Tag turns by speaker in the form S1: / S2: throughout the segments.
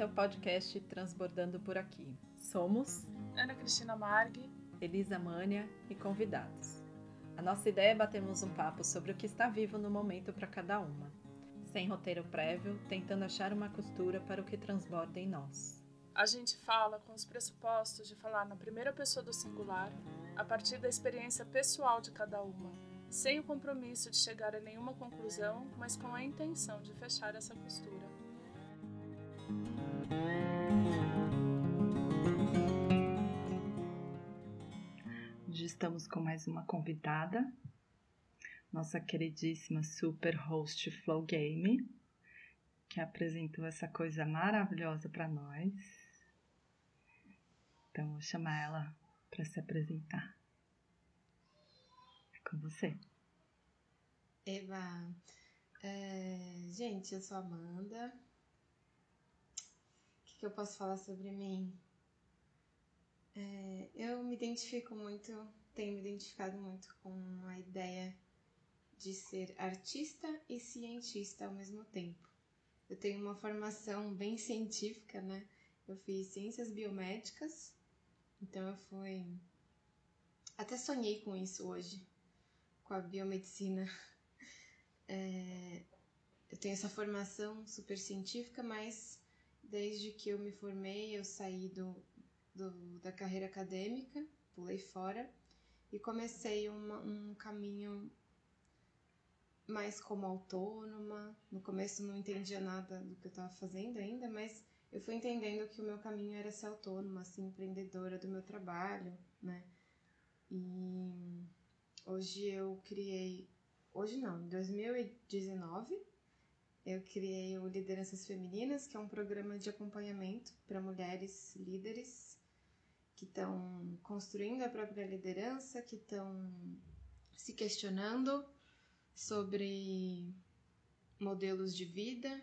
S1: Esse é o podcast Transbordando por Aqui. Somos
S2: Ana Cristina Marg,
S1: Elisa Mânia e convidados. A nossa ideia é batermos um papo sobre o que está vivo no momento para cada uma, sem roteiro prévio, tentando achar uma costura para o que transborda em nós.
S2: A gente fala com os pressupostos de falar na primeira pessoa do singular, a partir da experiência pessoal de cada uma, sem o compromisso de chegar a nenhuma conclusão, mas com a intenção de fechar essa costura.
S1: Estamos com mais uma convidada, nossa queridíssima super host Flow Game, que apresentou essa coisa maravilhosa para nós. Então vou chamar ela para se apresentar. É com você.
S3: Eva, é, gente, eu sou Amanda. O que, que eu posso falar sobre mim? É, eu me identifico muito, tenho me identificado muito com a ideia de ser artista e cientista ao mesmo tempo. Eu tenho uma formação bem científica, né? Eu fiz ciências biomédicas, então eu fui. Até sonhei com isso hoje, com a biomedicina. É... Eu tenho essa formação super científica, mas desde que eu me formei, eu saí do, do, da carreira acadêmica, pulei fora e comecei uma, um caminho mais como autônoma. No começo não entendia nada do que eu estava fazendo ainda, mas eu fui entendendo que o meu caminho era ser autônoma, assim, empreendedora do meu trabalho, né? E hoje eu criei, hoje não, em 2019, eu criei o Lideranças Femininas, que é um programa de acompanhamento para mulheres líderes que estão construindo a própria liderança, que estão se questionando sobre modelos de vida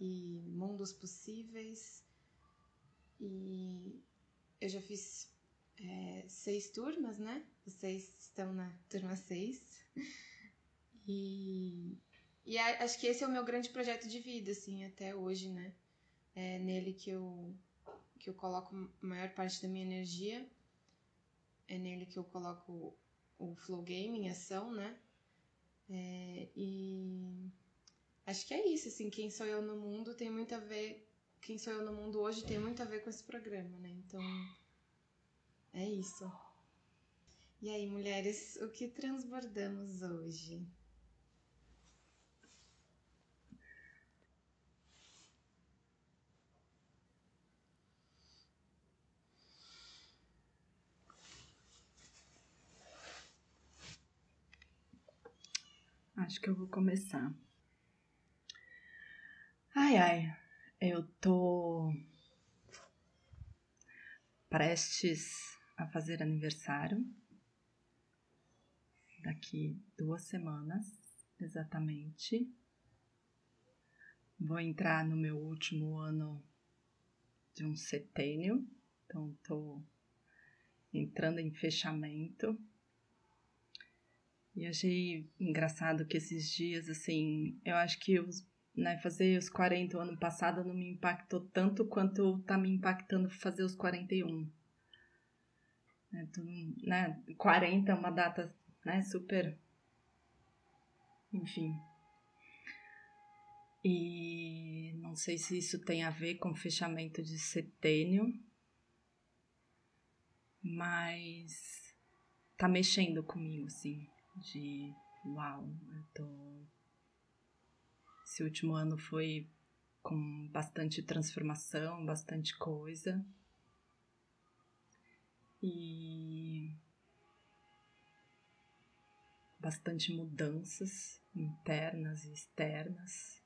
S3: e mundos possíveis. E eu já fiz é, seis turmas, né? Vocês estão na turma seis. E, e acho que esse é o meu grande projeto de vida, assim, até hoje, né? É nele que eu que eu coloco a maior parte da minha energia. É nele que eu coloco o flow game em ação, né? É, e acho que é isso, assim, quem sou eu no mundo tem muito a ver. Quem sou eu no mundo hoje tem muito a ver com esse programa, né? Então é isso. E aí, mulheres, o que transbordamos hoje?
S1: Acho que eu vou começar. Ai, ai, eu tô prestes a fazer aniversário. Daqui duas semanas, exatamente. Vou entrar no meu último ano de um setênio, então tô entrando em fechamento e achei engraçado que esses dias, assim, eu acho que os, né, fazer os 40 ano passado não me impactou tanto quanto tá me impactando fazer os 41. Né, né, 40 é uma data né, super. Enfim. E não sei se isso tem a ver com fechamento de setênio, mas tá mexendo comigo, assim de uau, eu tô. Esse último ano foi com bastante transformação, bastante coisa. E bastante mudanças internas e externas.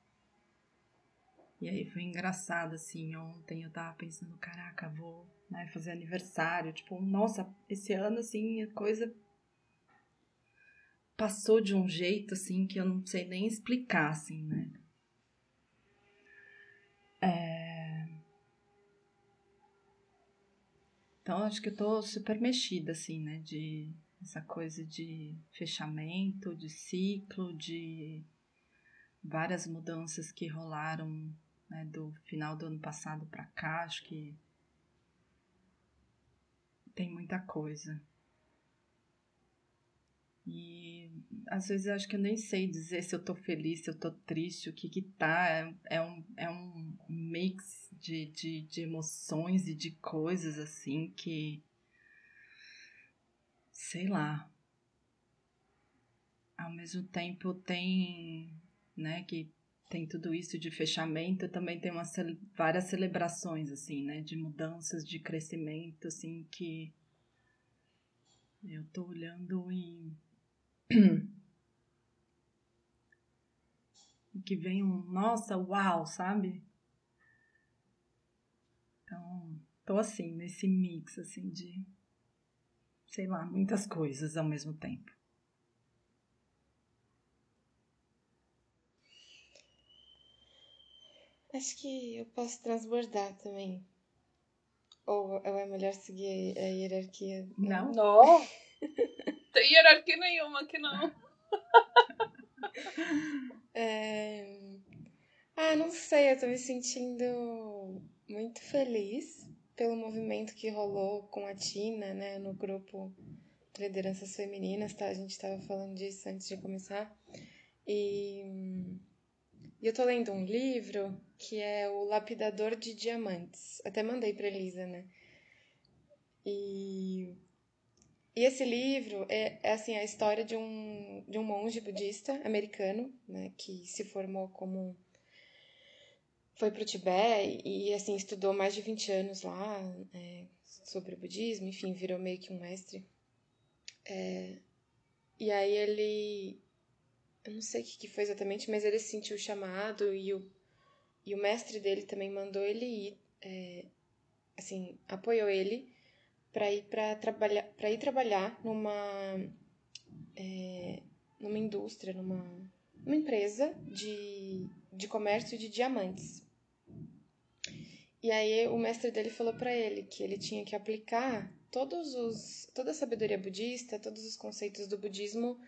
S1: E aí foi engraçado, assim, ontem eu tava pensando, caraca, vou né, fazer aniversário, tipo, nossa, esse ano, assim, coisa passou de um jeito assim que eu não sei nem explicar, assim, né? É... Então acho que eu tô super mexida, assim, né? De essa coisa de fechamento, de ciclo, de várias mudanças que rolaram né, do final do ano passado para cá, acho que tem muita coisa. E às vezes eu acho que eu nem sei dizer se eu tô feliz, se eu tô triste, o que que tá. É, é um, é um mix de, de, de emoções e de coisas assim que. Sei lá. Ao mesmo tempo tem, né, que tem tudo isso de fechamento, também tem umas, várias celebrações, assim, né, de mudanças, de crescimento, assim, que eu tô olhando e que vem um nossa, uau, sabe? Então, tô assim, nesse mix assim de sei lá, muitas coisas ao mesmo tempo.
S3: Acho que eu posso transbordar também. Ou, ou é melhor seguir a hierarquia?
S1: Não.
S2: Não. Tem hierarquia nenhuma aqui não.
S3: é... Ah, não sei, eu tô me sentindo muito feliz pelo movimento que rolou com a Tina, né, no grupo de lideranças femininas, tá? A gente tava falando disso antes de começar. E, e eu tô lendo um livro que é O Lapidador de Diamantes. Até mandei pra Elisa, né? E e esse livro é, é, assim a história de um, de um monge budista americano, né, que se formou como foi para o Tibete e assim estudou mais de 20 anos lá é, sobre o budismo, enfim, virou meio que um mestre. É, e aí ele, eu não sei o que foi exatamente, mas ele sentiu o chamado e o, e o mestre dele também mandou ele ir, é, assim, apoiou ele para ir para trabalhar para ir trabalhar numa é, numa indústria numa, numa empresa de, de comércio de diamantes. E aí o mestre dele falou para ele que ele tinha que aplicar todos os toda a sabedoria budista todos os conceitos do budismo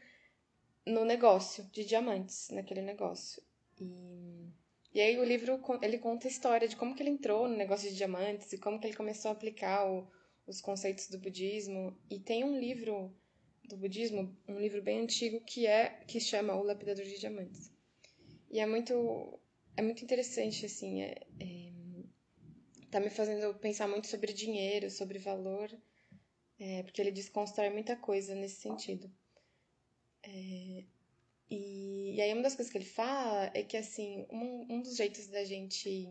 S3: no negócio de diamantes naquele negócio. E e aí o livro ele conta a história de como que ele entrou no negócio de diamantes e como que ele começou a aplicar o os conceitos do budismo e tem um livro do budismo, um livro bem antigo que é que chama O Lapidador de Diamantes. E é muito é muito interessante assim, é, é tá me fazendo pensar muito sobre dinheiro, sobre valor, é, porque ele desconstrói muita coisa nesse sentido. É, e, e, aí uma das coisas que ele fala é que assim um, um dos jeitos da gente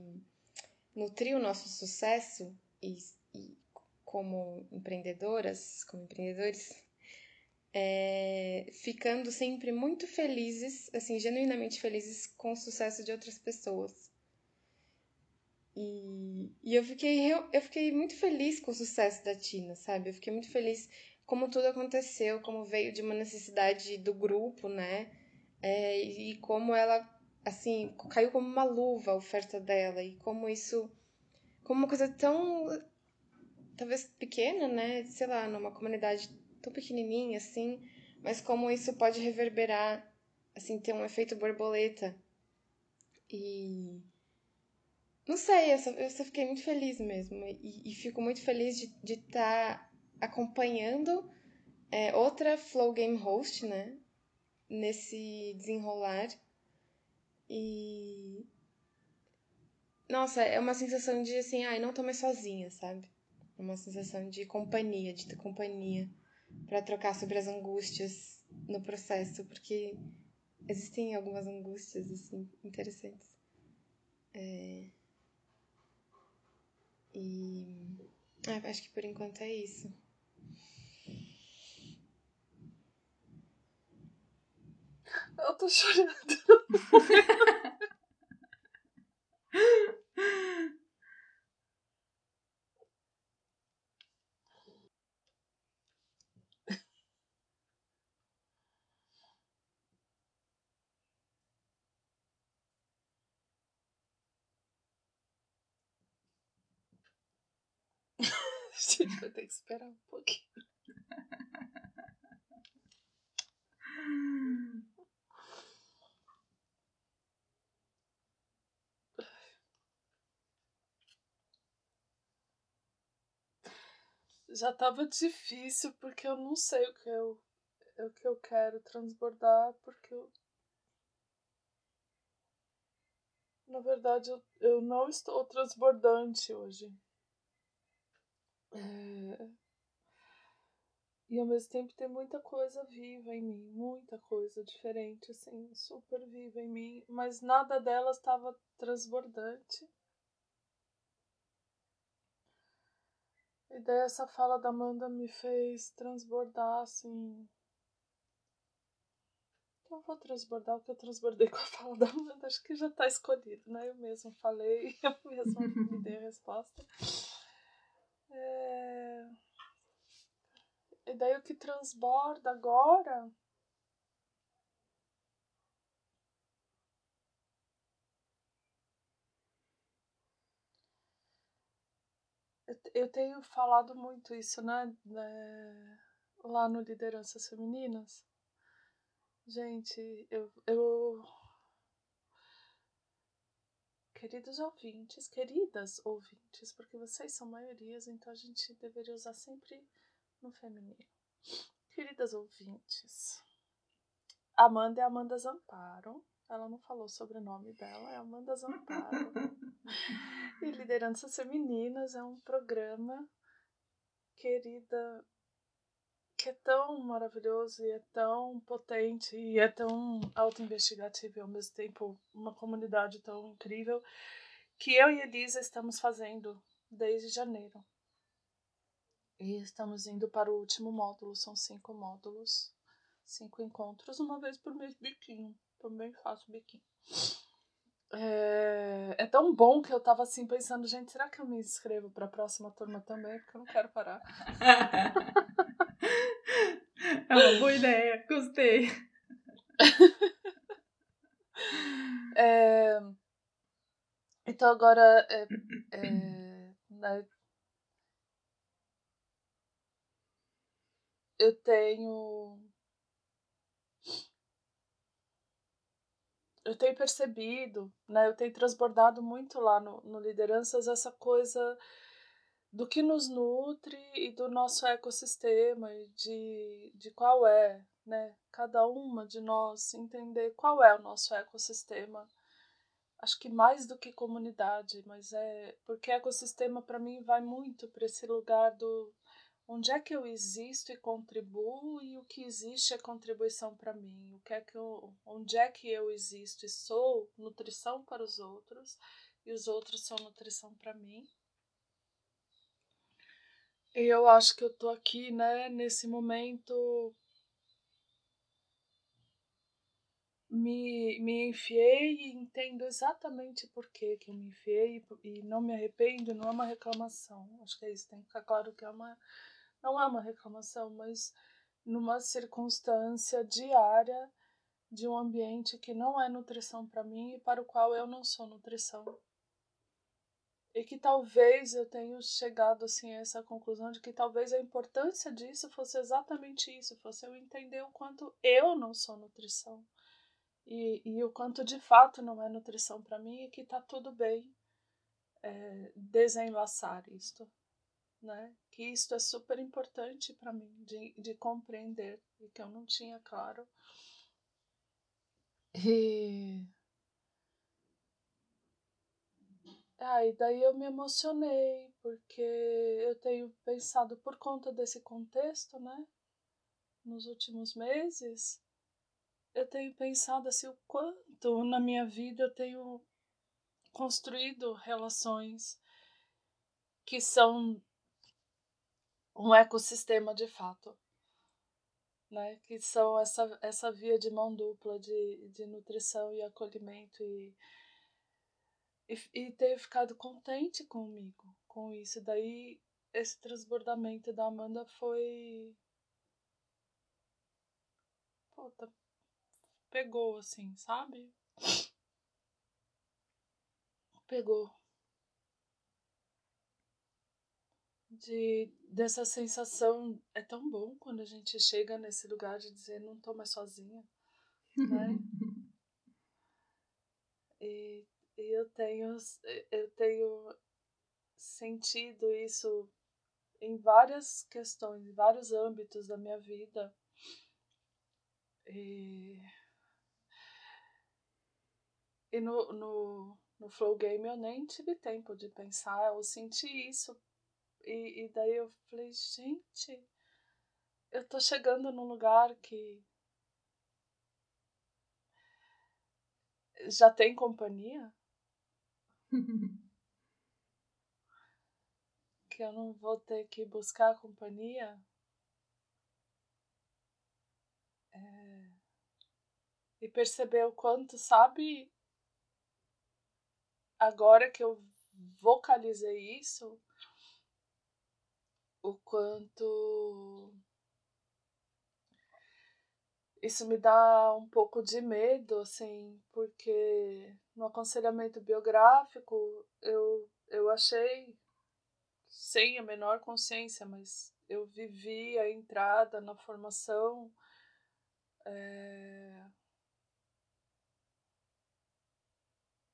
S3: nutrir o nosso sucesso e, e como empreendedoras, como empreendedores, é, ficando sempre muito felizes, assim, genuinamente felizes com o sucesso de outras pessoas. E, e eu, fiquei, eu, eu fiquei muito feliz com o sucesso da Tina, sabe? Eu fiquei muito feliz como tudo aconteceu, como veio de uma necessidade do grupo, né? É, e como ela, assim, caiu como uma luva a oferta dela, e como isso, como uma coisa tão talvez pequena, né? Sei lá, numa comunidade tão pequenininha assim, mas como isso pode reverberar, assim, ter um efeito borboleta. E. Não sei, eu só, eu só fiquei muito feliz mesmo. E, e fico muito feliz de estar tá acompanhando é, outra Flow Game Host, né? Nesse desenrolar. E. Nossa, é uma sensação de assim, ai, não tô mais sozinha, sabe? Uma sensação de companhia, de ter companhia para trocar sobre as angústias no processo, porque existem algumas angústias assim interessantes. É... E ah, acho que por enquanto é isso.
S2: Eu tô chorando. vai ter que esperar um pouquinho. Já tava difícil porque eu não sei o que eu, o que eu quero transbordar, porque eu na verdade, eu, eu não estou transbordante hoje. É... E ao mesmo tempo tem muita coisa viva em mim, muita coisa diferente, assim, super viva em mim, mas nada delas estava transbordante. E daí essa fala da Amanda me fez transbordar, assim. Eu vou transbordar o que eu transbordei com a fala da Amanda, acho que já tá escolhido, né? Eu mesmo falei, eu mesmo me dei a resposta. É... E daí o que transborda agora eu tenho falado muito isso, né? É, lá no Lideranças Femininas. Gente, eu, eu. Queridos ouvintes, queridas ouvintes, porque vocês são maiorias, então a gente deveria usar sempre no feminino. Queridas ouvintes, Amanda é Amanda Zamparo. Ela não falou sobre o nome dela, é Amanda Zamparo. e Lideranças Femininas é um programa, querida, que é tão maravilhoso e é tão potente e é tão auto-investigativo e ao mesmo tempo uma comunidade tão incrível que eu e Elisa estamos fazendo desde janeiro. E estamos indo para o último módulo, são cinco módulos, cinco encontros, uma vez por mês, biquinho. Também faço biquinho. É, é tão bom que eu tava assim pensando, gente, será que eu me inscrevo para a próxima turma também? Porque eu não quero parar.
S1: é uma boa ideia, gostei.
S2: é, então agora é, é, eu tenho. Eu tenho percebido, né? Eu tenho transbordado muito lá no, no Lideranças essa coisa do que nos nutre e do nosso ecossistema e de, de qual é, né? Cada uma de nós entender qual é o nosso ecossistema. Acho que mais do que comunidade, mas é porque ecossistema para mim vai muito para esse lugar do onde é que eu existo e contribuo e o que existe é contribuição para mim, o que é que eu, onde é que eu existo e sou nutrição para os outros e os outros são nutrição para mim. Eu acho que eu tô aqui, né, nesse momento me, me enfiei e entendo exatamente por que, que eu me enfiei e não me arrependo, não é uma reclamação. Acho que é isso, tem que ficar claro que é uma não é uma reclamação, mas numa circunstância diária de um ambiente que não é nutrição para mim e para o qual eu não sou nutrição. E que talvez eu tenha chegado assim a essa conclusão de que talvez a importância disso fosse exatamente isso, fosse eu entender o quanto eu não sou nutrição. E, e o quanto de fato não é nutrição para mim e que tá tudo bem é, desenlaçar isto né? Que isto é super importante para mim de, de compreender e que eu não tinha claro. E ah, e daí eu me emocionei, porque eu tenho pensado por conta desse contexto, né? Nos últimos meses, eu tenho pensado assim o quanto na minha vida eu tenho construído relações que são um ecossistema de fato, né? Que são essa, essa via de mão dupla de, de nutrição e acolhimento e, e, e ter ficado contente comigo, com isso. Daí esse transbordamento da Amanda foi. Puta, pegou assim, sabe? Pegou. de dessa sensação é tão bom quando a gente chega nesse lugar de dizer não tô mais sozinha, né? e, e eu tenho eu tenho sentido isso em várias questões, em vários âmbitos da minha vida. E, e no, no, no Flow Game eu nem tive tempo de pensar, eu senti isso. E, e daí eu falei, gente, eu tô chegando num lugar que já tem companhia? que eu não vou ter que buscar companhia? É... E perceber o quanto, sabe, agora que eu vocalizei isso, o quanto isso me dá um pouco de medo, assim, porque no aconselhamento biográfico eu, eu achei, sem a menor consciência, mas eu vivi a entrada na formação. É,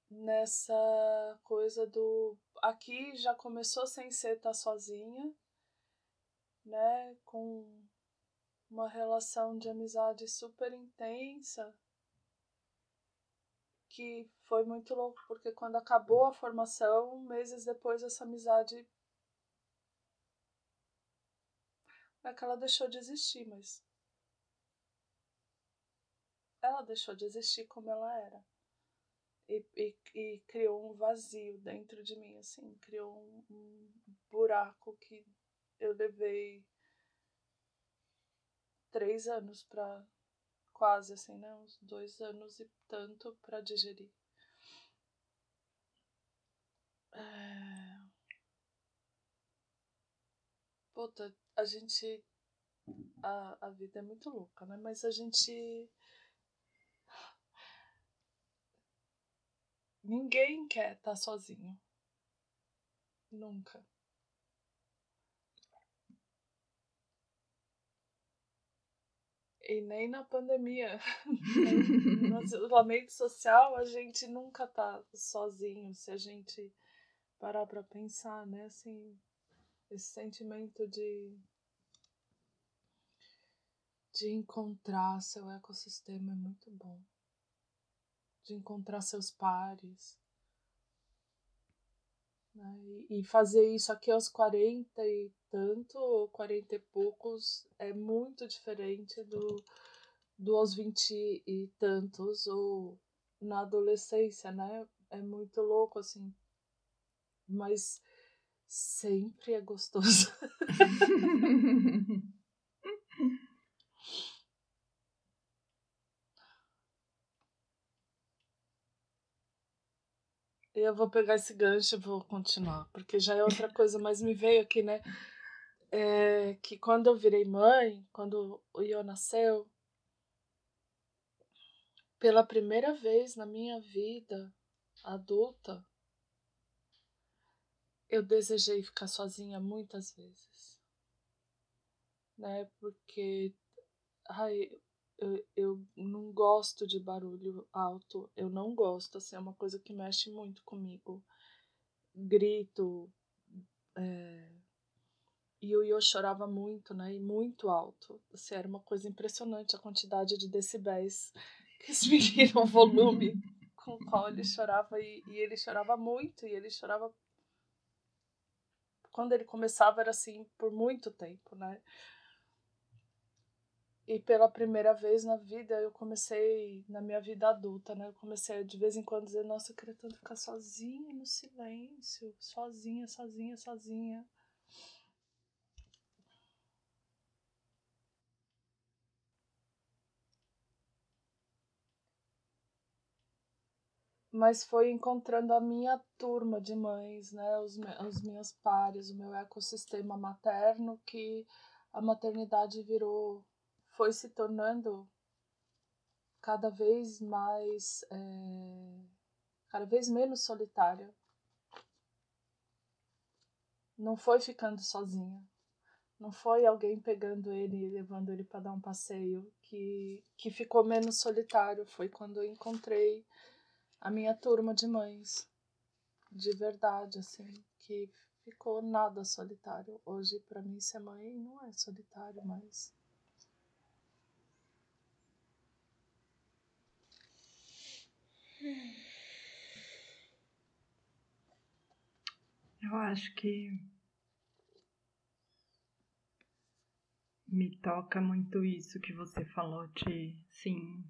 S2: nessa coisa do aqui já começou sem ser tá sozinha, né, com uma relação de amizade super intensa que foi muito louco, porque quando acabou a formação, meses depois essa amizade é que ela deixou de existir, mas ela deixou de existir como ela era. E, e, e criou um vazio dentro de mim, assim, criou um, um buraco que eu levei três anos para quase assim, né? Uns dois anos e tanto para digerir. É... Puta, a gente. A, a vida é muito louca, né? Mas a gente. Ninguém quer estar tá sozinho. Nunca. E nem na pandemia. no isolamento social, a gente nunca tá sozinho se a gente parar para pensar, né? Assim, esse sentimento de de encontrar seu ecossistema é muito bom. De encontrar seus pares. Né? E fazer isso aqui aos 40 e tanto, ou 40 e poucos, é muito diferente do, do aos 20 e tantos, ou na adolescência, né? É muito louco, assim. Mas sempre é gostoso. eu vou pegar esse gancho e vou continuar, porque já é outra coisa, mas me veio aqui, né? É, que quando eu virei mãe, quando o Iô nasceu, pela primeira vez na minha vida adulta, eu desejei ficar sozinha muitas vezes. Né? Porque ai, eu, eu não gosto de barulho alto, eu não gosto, assim, é uma coisa que mexe muito comigo. Grito, é... e o Yo chorava muito, né, e muito alto, assim, era uma coisa impressionante a quantidade de decibéis que mediram o volume com o qual ele chorava, e, e ele chorava muito, e ele chorava quando ele começava era assim por muito tempo, né? E pela primeira vez na vida, eu comecei, na minha vida adulta, né? Eu comecei de vez em quando dizer, nossa, eu queria tanto ficar sozinha no silêncio, sozinha, sozinha, sozinha. Mas foi encontrando a minha turma de mães, né? Os, os meus pares, o meu ecossistema materno, que a maternidade virou foi se tornando cada vez mais, é, cada vez menos solitária. Não foi ficando sozinha. Não foi alguém pegando ele e levando ele para dar um passeio que, que ficou menos solitário. Foi quando eu encontrei a minha turma de mães, de verdade, assim, que ficou nada solitário. Hoje, para mim, ser mãe não é solitário mais.
S1: Eu acho que me toca muito isso que você falou de sim.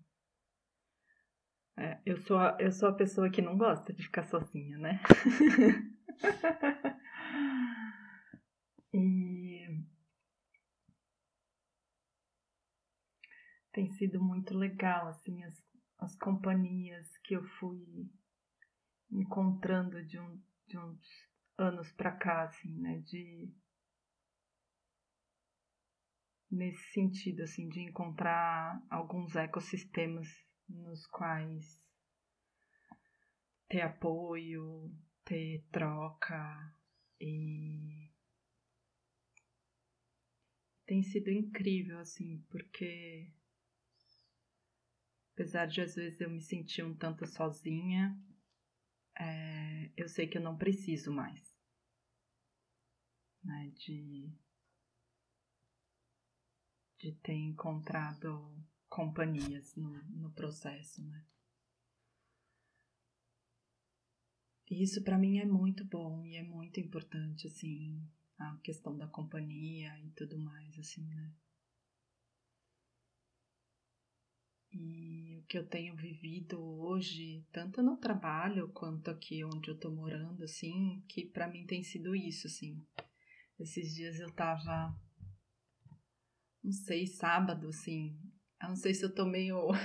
S1: É, eu, sou a, eu sou a pessoa que não gosta de ficar sozinha, né? e tem sido muito legal, assim, as, as companhias que eu fui encontrando de, um, de uns anos pra cá, assim, né? De nesse sentido, assim, de encontrar alguns ecossistemas nos quais ter apoio, ter troca e tem sido incrível, assim, porque apesar de às vezes eu me sentir um tanto sozinha, é, eu sei que eu não preciso mais, né, de de ter encontrado companhias no, no processo, né? Isso para mim é muito bom e é muito importante, assim, a questão da companhia e tudo mais, assim, né? E o que eu tenho vivido hoje, tanto no trabalho quanto aqui onde eu tô morando, assim, que para mim tem sido isso, assim. Esses dias eu tava não sei, sábado, assim. Eu não sei se eu tô meio.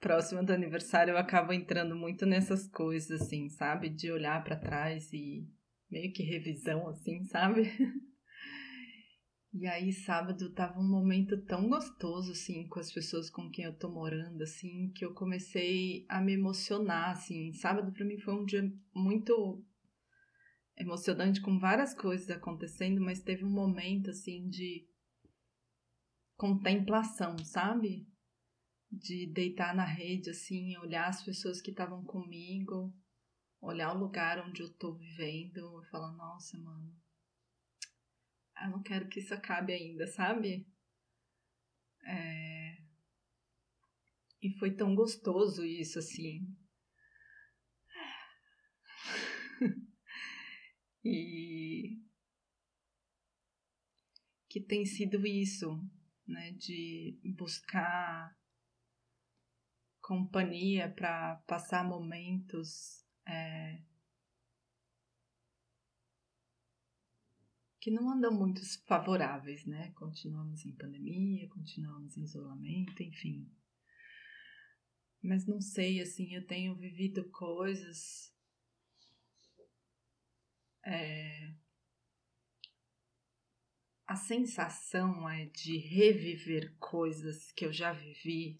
S1: Próximo do aniversário, eu acabo entrando muito nessas coisas, assim, sabe? De olhar para trás e meio que revisão, assim, sabe? E aí, sábado tava um momento tão gostoso, assim, com as pessoas com quem eu tô morando, assim, que eu comecei a me emocionar, assim. Sábado para mim foi um dia muito emocionante com várias coisas acontecendo, mas teve um momento assim de contemplação, sabe? De deitar na rede assim, olhar as pessoas que estavam comigo, olhar o lugar onde eu tô vivendo e falar, nossa, mano, eu não quero que isso acabe ainda, sabe? É... E foi tão gostoso isso, assim. E que tem sido isso, né, de buscar companhia para passar momentos é, que não andam muito favoráveis, né? Continuamos em pandemia, continuamos em isolamento, enfim. Mas não sei, assim, eu tenho vivido coisas é, a sensação é de reviver coisas que eu já vivi.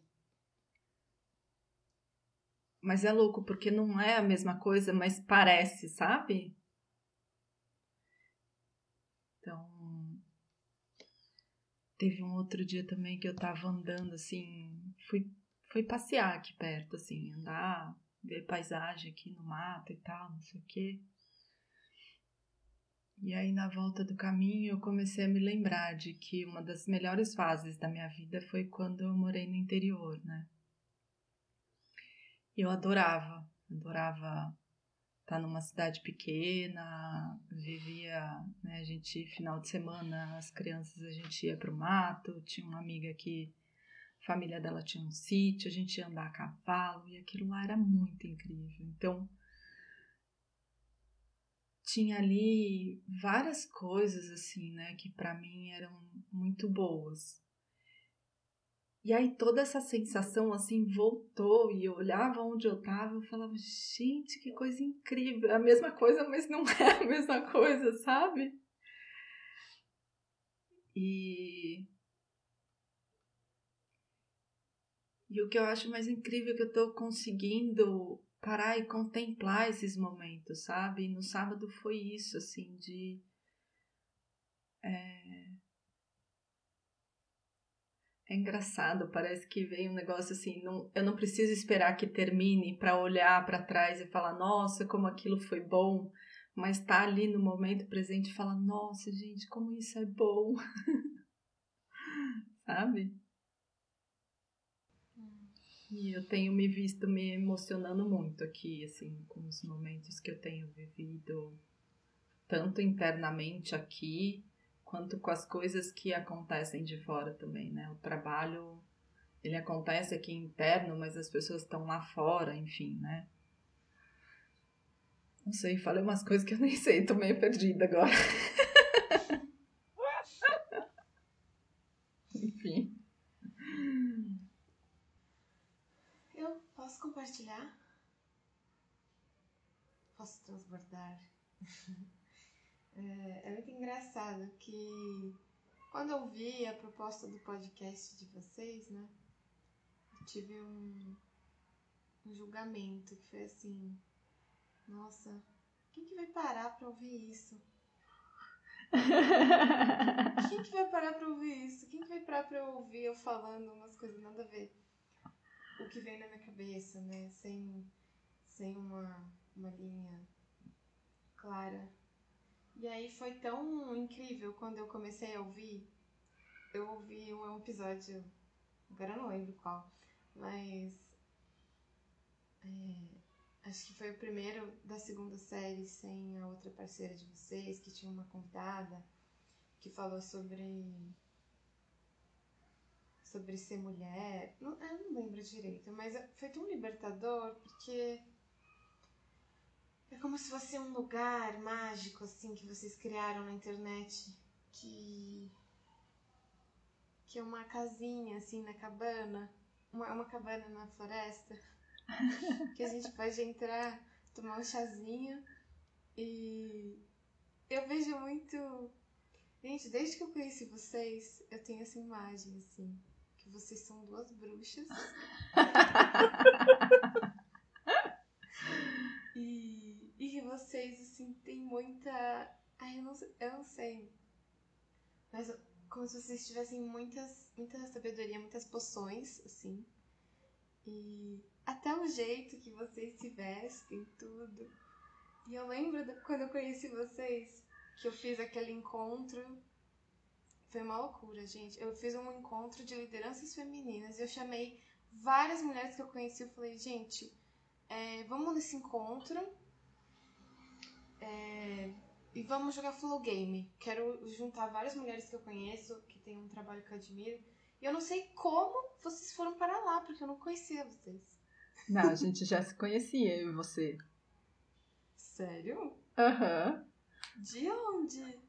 S1: Mas é louco porque não é a mesma coisa, mas parece, sabe? Então, teve um outro dia também que eu tava andando assim, fui, fui passear aqui perto, assim, andar, ver paisagem aqui no mato e tal, não sei o quê. E aí, na volta do caminho, eu comecei a me lembrar de que uma das melhores fases da minha vida foi quando eu morei no interior, né? Eu adorava, adorava estar numa cidade pequena, vivia, né, a gente, final de semana, as crianças, a gente ia para o mato, tinha uma amiga que a família dela tinha um sítio, a gente ia andar a cavalo e aquilo lá era muito incrível. Então, tinha ali várias coisas assim, né, que para mim eram muito boas. E aí toda essa sensação assim voltou e eu olhava onde eu tava, eu falava, gente, que coisa incrível, é a mesma coisa, mas não é a mesma coisa, sabe? E E o que eu acho mais incrível é que eu tô conseguindo parar e contemplar esses momentos, sabe? E no sábado foi isso, assim, de. É... é engraçado, parece que vem um negócio assim, não, eu não preciso esperar que termine para olhar para trás e falar, nossa, como aquilo foi bom, mas tá ali no momento presente e fala: Nossa, gente, como isso é bom. Sabe? E eu tenho me visto me emocionando muito aqui, assim, com os momentos que eu tenho vivido, tanto internamente aqui, quanto com as coisas que acontecem de fora também, né? O trabalho, ele acontece aqui interno, mas as pessoas estão lá fora, enfim, né? Não sei, falei umas coisas que eu nem sei, tô meio perdida agora. enfim.
S3: Posso compartilhar? Posso transbordar? é, é muito engraçado que quando eu vi a proposta do podcast de vocês, né? Eu tive um, um julgamento que foi assim: nossa, quem que vai parar pra ouvir isso? Quem que vai parar pra ouvir isso? Quem que vai parar pra ouvir eu falando umas coisas nada a ver? O que vem na minha cabeça, né? Sem, sem uma, uma linha clara. E aí foi tão incrível quando eu comecei a ouvir. Eu ouvi um episódio, agora eu não lembro qual, mas é, acho que foi o primeiro da segunda série sem a outra parceira de vocês, que tinha uma convidada que falou sobre sobre ser mulher. Não, eu não lembro direito, mas foi tão libertador porque é como se fosse um lugar mágico assim que vocês criaram na internet que que é uma casinha assim na cabana, uma, uma cabana na floresta que a gente pode entrar, tomar um chazinho e eu vejo muito Gente, desde que eu conheci vocês, eu tenho essa imagem, assim vocês são duas bruxas. e, e vocês, assim, têm muita. Ai, eu não, eu não sei. Mas como se vocês tivessem muitas, muita sabedoria, muitas poções, assim. E até o jeito que vocês se vestem, tudo. E eu lembro quando eu conheci vocês, que eu fiz aquele encontro foi uma loucura, gente. Eu fiz um encontro de lideranças femininas e eu chamei várias mulheres que eu conheci. Eu falei, gente, é, vamos nesse encontro é, e vamos jogar Flow Game. Quero juntar várias mulheres que eu conheço, que tem um trabalho que eu admiro. E eu não sei como vocês foram para lá, porque eu não conhecia vocês.
S1: Não, a gente já se conhecia, eu e você.
S3: Sério?
S1: Aham.
S3: Uhum. De onde?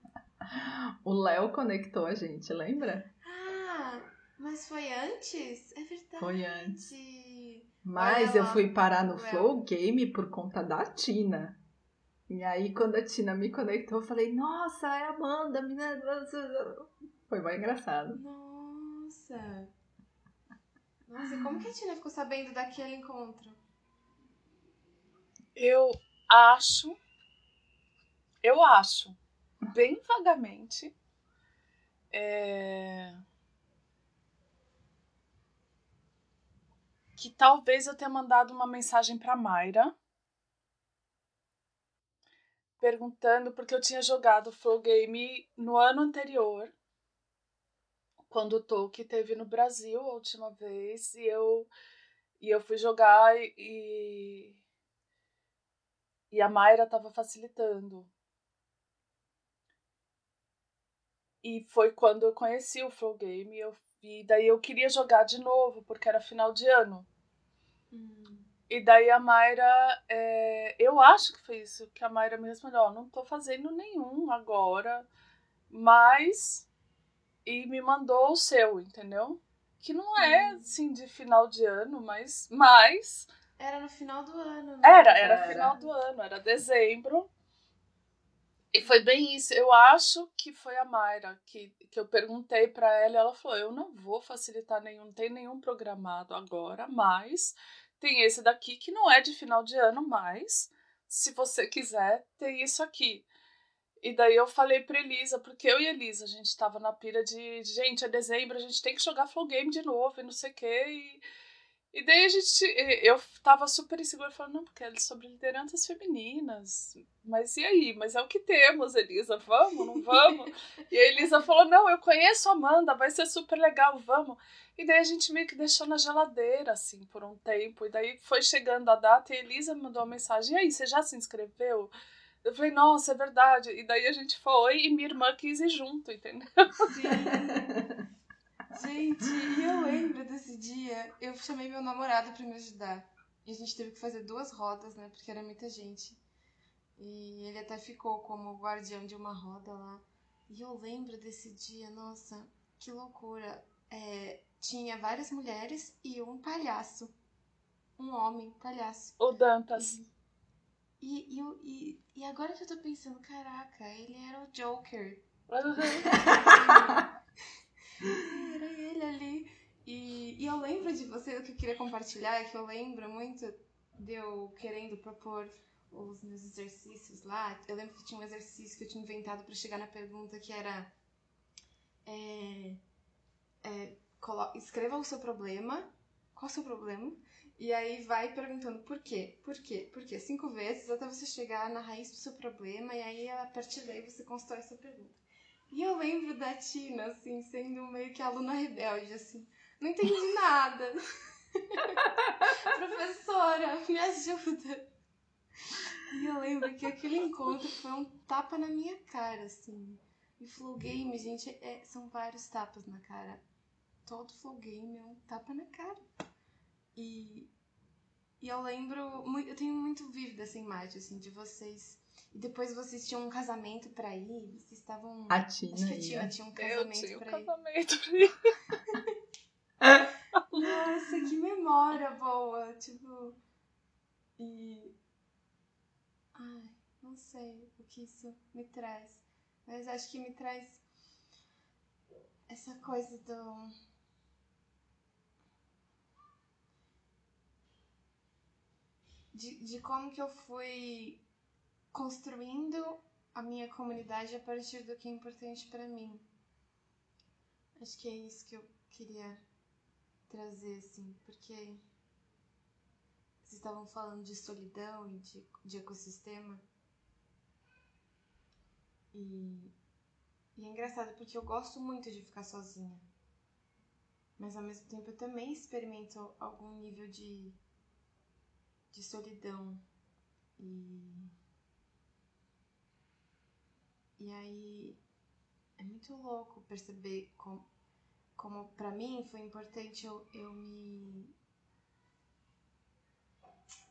S1: O Léo conectou a gente, lembra?
S3: Ah, mas foi antes? É verdade.
S1: Foi antes. Mas eu fui parar no Flow Game por conta da Tina. E aí, quando a Tina me conectou, eu falei, nossa, é a Amanda, menina. Foi bem engraçado.
S3: Nossa. Nossa, e como que a Tina ficou sabendo daquele encontro?
S2: Eu acho. Eu acho bem vagamente. É... Que talvez eu tenha mandado uma mensagem para Mayra perguntando porque eu tinha jogado Flow Game no ano anterior, quando o Tolkien teve no Brasil a última vez, e eu e eu fui jogar e e a Mayra estava facilitando. E foi quando eu conheci o Flow Game eu, e daí eu queria jogar de novo, porque era final de ano. Hum. E daí a Mayra, é, eu acho que foi isso que a Mayra me respondeu, ó, não tô fazendo nenhum agora, mas e me mandou o seu, entendeu? Que não é hum. assim de final de ano, mas mas
S3: era no final do ano.
S2: Né? Era, era, era final do ano, era dezembro. E foi bem isso. Eu acho que foi a Mayra que, que eu perguntei para ela. Ela falou: Eu não vou facilitar nenhum, não tem nenhum programado agora, mas tem esse daqui que não é de final de ano, mas se você quiser, tem isso aqui. E daí eu falei pra Elisa, porque eu e Elisa, a gente tava na pira de, gente, é dezembro, a gente tem que jogar Flow Game de novo e não sei o quê. E, E daí a gente. Eu tava super insegura, falando, não, porque é sobre lideranças femininas. Mas e aí? Mas é o que temos, Elisa. Vamos, não vamos? e a Elisa falou: não, eu conheço a Amanda, vai ser super legal, vamos. E daí a gente meio que deixou na geladeira, assim, por um tempo. E daí foi chegando a data e a Elisa mandou uma mensagem: e aí, você já se inscreveu? Eu falei, nossa, é verdade. E daí a gente foi e minha irmã quis ir junto, entendeu?
S3: Sim. Gente, e eu lembro desse dia, eu chamei meu namorado pra me ajudar. E a gente teve que fazer duas rodas, né? Porque era muita gente. E ele até ficou como guardião de uma roda lá. E eu lembro desse dia, nossa, que loucura. É, tinha várias mulheres e um palhaço. Um homem palhaço.
S2: O Dantas.
S3: E, e, e, e agora que eu tô pensando, caraca, ele era o Joker. Era ele ali. E, e eu lembro de você, o que eu queria compartilhar é que eu lembro muito de eu querendo propor os meus exercícios lá. Eu lembro que tinha um exercício que eu tinha inventado para chegar na pergunta que era. É, é, escreva o seu problema. Qual o seu problema? E aí vai perguntando por quê, por quê, por quê, cinco vezes até você chegar na raiz do seu problema e aí a partir daí você constrói essa pergunta. E eu lembro da Tina, assim, sendo meio que aluna rebelde, assim. Não entendi nada. Professora, me ajuda. E eu lembro que aquele encontro foi um tapa na minha cara, assim. E flow game, gente, é, são vários tapas na cara. Todo flow game é um tapa na cara. E, e eu lembro, eu tenho muito vivo essa imagem, assim, de vocês e depois vocês tinham um casamento pra ir, vocês estavam.
S1: A Tina.
S3: Acho que tinha, tinha um casamento
S2: eu tinha um
S3: pra
S2: casamento pra ir.
S3: Nossa, que memória boa! Tipo. E. Ai, não sei o que isso me traz. Mas acho que me traz essa coisa do. De, de como que eu fui construindo a minha comunidade a partir do que é importante para mim. Acho que é isso que eu queria trazer, assim, porque vocês estavam falando de solidão e de, de ecossistema. E, e é engraçado porque eu gosto muito de ficar sozinha. Mas ao mesmo tempo eu também experimento algum nível de, de solidão. E e aí é muito louco perceber como, como para mim foi importante eu, eu me.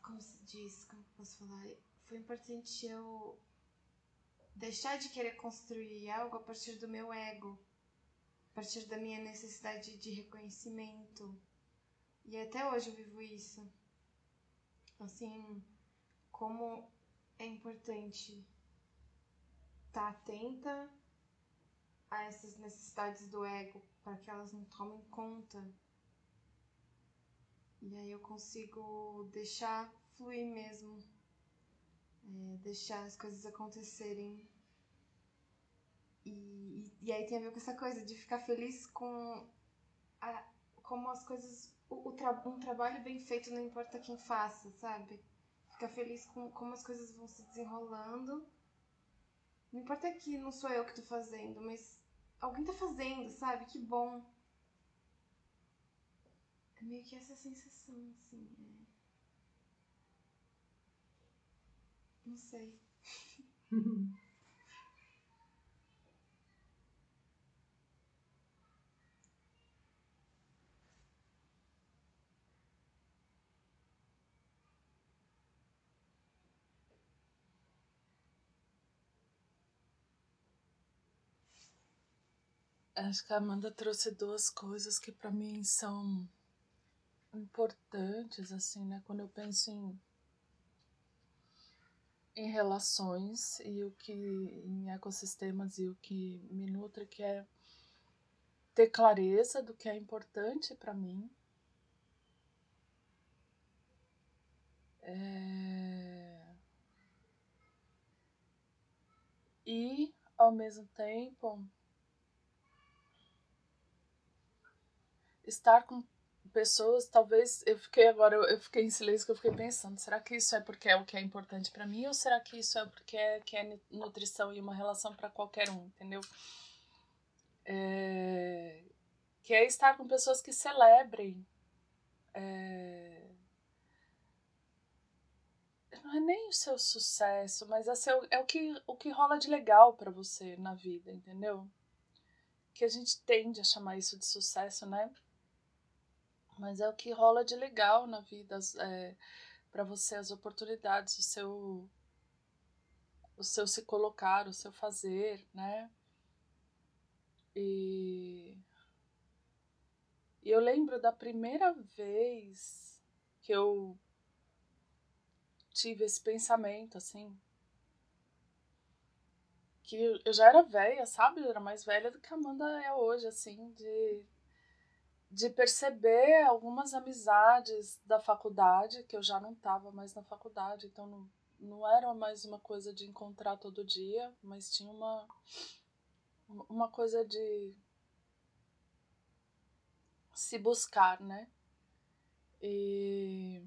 S3: Como se diz? Como posso falar? Foi importante eu deixar de querer construir algo a partir do meu ego, a partir da minha necessidade de reconhecimento. E até hoje eu vivo isso. Assim, como é importante estar tá atenta a essas necessidades do ego para que elas não tomem conta. E aí eu consigo deixar fluir mesmo, é, deixar as coisas acontecerem. E, e, aí tem a ver com essa coisa de ficar feliz com a, como as coisas. O, o tra, um trabalho bem feito não importa quem faça, sabe? Ficar feliz com como as coisas vão se desenrolando não importa que não sou eu que tô fazendo, mas alguém tá fazendo, sabe? Que bom. É meio que essa sensação, assim. É... Não sei.
S2: Acho que a Amanda trouxe duas coisas que para mim são importantes, assim, né? Quando eu penso em, em relações e o que em ecossistemas e o que me nutre, que é ter clareza do que é importante para mim. É... E, ao mesmo tempo, estar com pessoas, talvez eu fiquei agora, eu, fiquei em silêncio que eu fiquei pensando, será que isso é porque é o que é importante para mim ou será que isso é porque é que é nutrição e uma relação para qualquer um, entendeu? É, que é estar com pessoas que celebrem. É, não é nem o seu sucesso, mas é, seu, é o, que, o que rola de legal para você na vida, entendeu? Que a gente tende a chamar isso de sucesso, né? Mas é o que rola de legal na vida é, para você, as oportunidades, o seu, o seu se colocar, o seu fazer, né? E, e eu lembro da primeira vez que eu tive esse pensamento, assim. Que eu já era velha, sabe? Eu era mais velha do que a Amanda é hoje, assim, de, de perceber algumas amizades da faculdade, que eu já não estava mais na faculdade, então não, não era mais uma coisa de encontrar todo dia, mas tinha uma, uma coisa de se buscar, né? E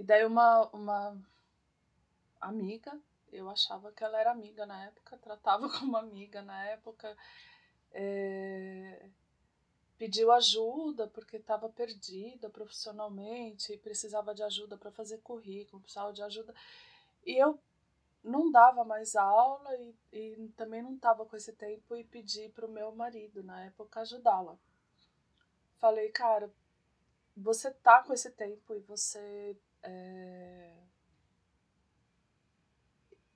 S2: e daí uma, uma amiga, eu achava que ela era amiga na época, tratava como amiga na época, é, pediu ajuda porque estava perdida profissionalmente, precisava de ajuda para fazer currículo, precisava de ajuda. E eu não dava mais aula e, e também não estava com esse tempo e pedi para o meu marido, na época, ajudá-la. Falei, cara, você tá com esse tempo e você é...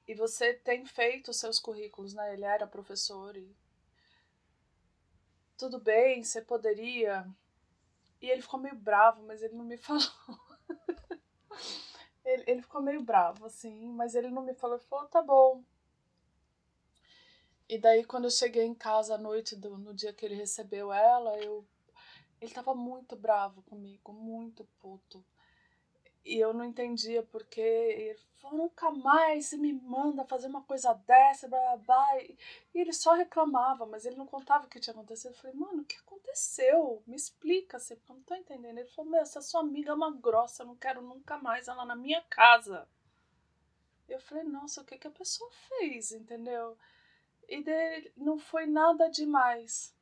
S2: E você tem feito os seus currículos, né? Ele era professor e. Tudo bem, você poderia. E ele ficou meio bravo, mas ele não me falou. ele, ele ficou meio bravo, assim, mas ele não me falou. Ele falou: tá bom. E daí, quando eu cheguei em casa à noite, do, no dia que ele recebeu ela, eu. Ele tava muito bravo comigo, muito puto. E eu não entendia porque ele falou, nunca mais você me manda fazer uma coisa dessa, blá, blá, blá. E ele só reclamava, mas ele não contava o que tinha acontecido. Eu falei, mano, o que aconteceu? Me explica, assim, porque eu não tô entendendo. Ele falou, meu, essa sua amiga é uma grossa, eu não quero nunca mais ela na minha casa. Eu falei, nossa, o que, que a pessoa fez, entendeu? E dele não foi nada demais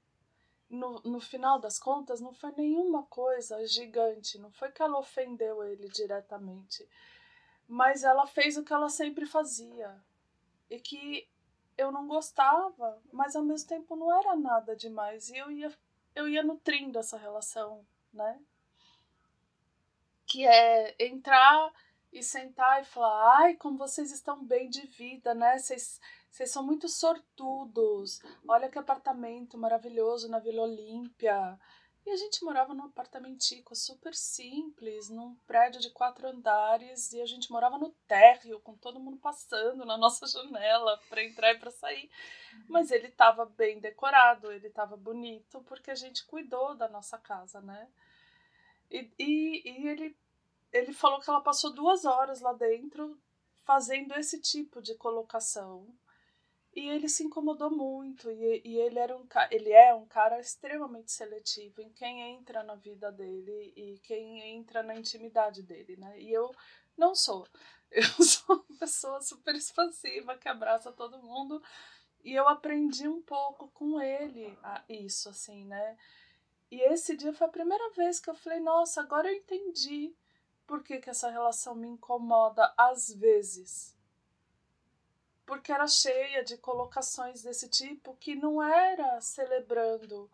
S2: no, no final das contas, não foi nenhuma coisa gigante, não foi que ela ofendeu ele diretamente, mas ela fez o que ela sempre fazia e que eu não gostava, mas ao mesmo tempo não era nada demais e eu ia, eu ia nutrindo essa relação, né? Que é entrar e sentar e falar: ai, como vocês estão bem de vida, né? Vocês vocês são muito sortudos. Olha que apartamento maravilhoso na Vila Olímpia. E a gente morava num apartamentico super simples, num prédio de quatro andares, e a gente morava no térreo, com todo mundo passando na nossa janela para entrar e para sair. Mas ele estava bem decorado, ele estava bonito, porque a gente cuidou da nossa casa, né? E, e, e ele, ele falou que ela passou duas horas lá dentro fazendo esse tipo de colocação e ele se incomodou muito e, e ele era um ele é um cara extremamente seletivo em quem entra na vida dele e quem entra na intimidade dele, né? E eu não sou. Eu sou uma pessoa super expansiva que abraça todo mundo e eu aprendi um pouco com ele a isso assim, né? E esse dia foi a primeira vez que eu falei, nossa, agora eu entendi por que, que essa relação me incomoda às vezes porque era cheia de colocações desse tipo que não era celebrando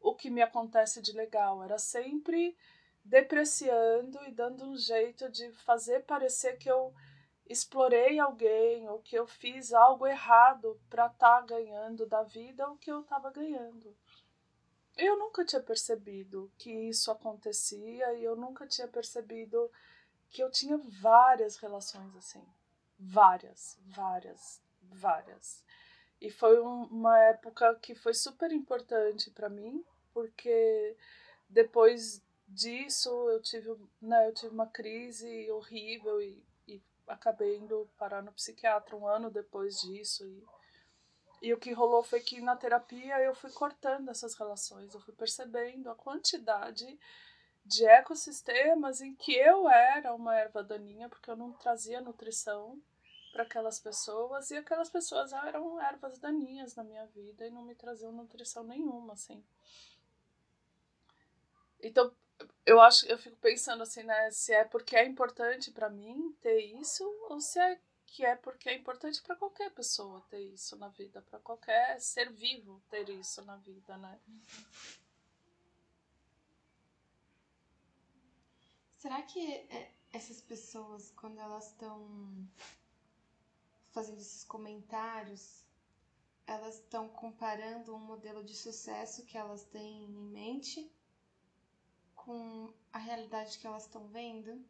S2: o que me acontece de legal, era sempre depreciando e dando um jeito de fazer parecer que eu explorei alguém ou que eu fiz algo errado para estar tá ganhando da vida o que eu estava ganhando. Eu nunca tinha percebido que isso acontecia e eu nunca tinha percebido que eu tinha várias relações assim. Várias, várias, várias. E foi um, uma época que foi super importante para mim, porque depois disso eu tive, né, eu tive uma crise horrível e, e acabei indo parar no psiquiatra um ano depois disso. E E o que rolou foi que na terapia eu fui cortando essas relações, eu fui percebendo a quantidade de ecossistemas em que eu era uma erva daninha, porque eu não trazia nutrição para aquelas pessoas e aquelas pessoas eram ervas daninhas na minha vida e não me traziam nutrição nenhuma, assim. Então, eu acho, eu fico pensando assim, né, se é porque é importante para mim ter isso ou se é que é porque é importante para qualquer pessoa ter isso na vida, para qualquer ser vivo ter isso na vida, né?
S3: Será que é, essas pessoas, quando elas estão fazendo esses comentários, elas estão comparando um modelo de sucesso que elas têm em mente com a realidade que elas estão vendo?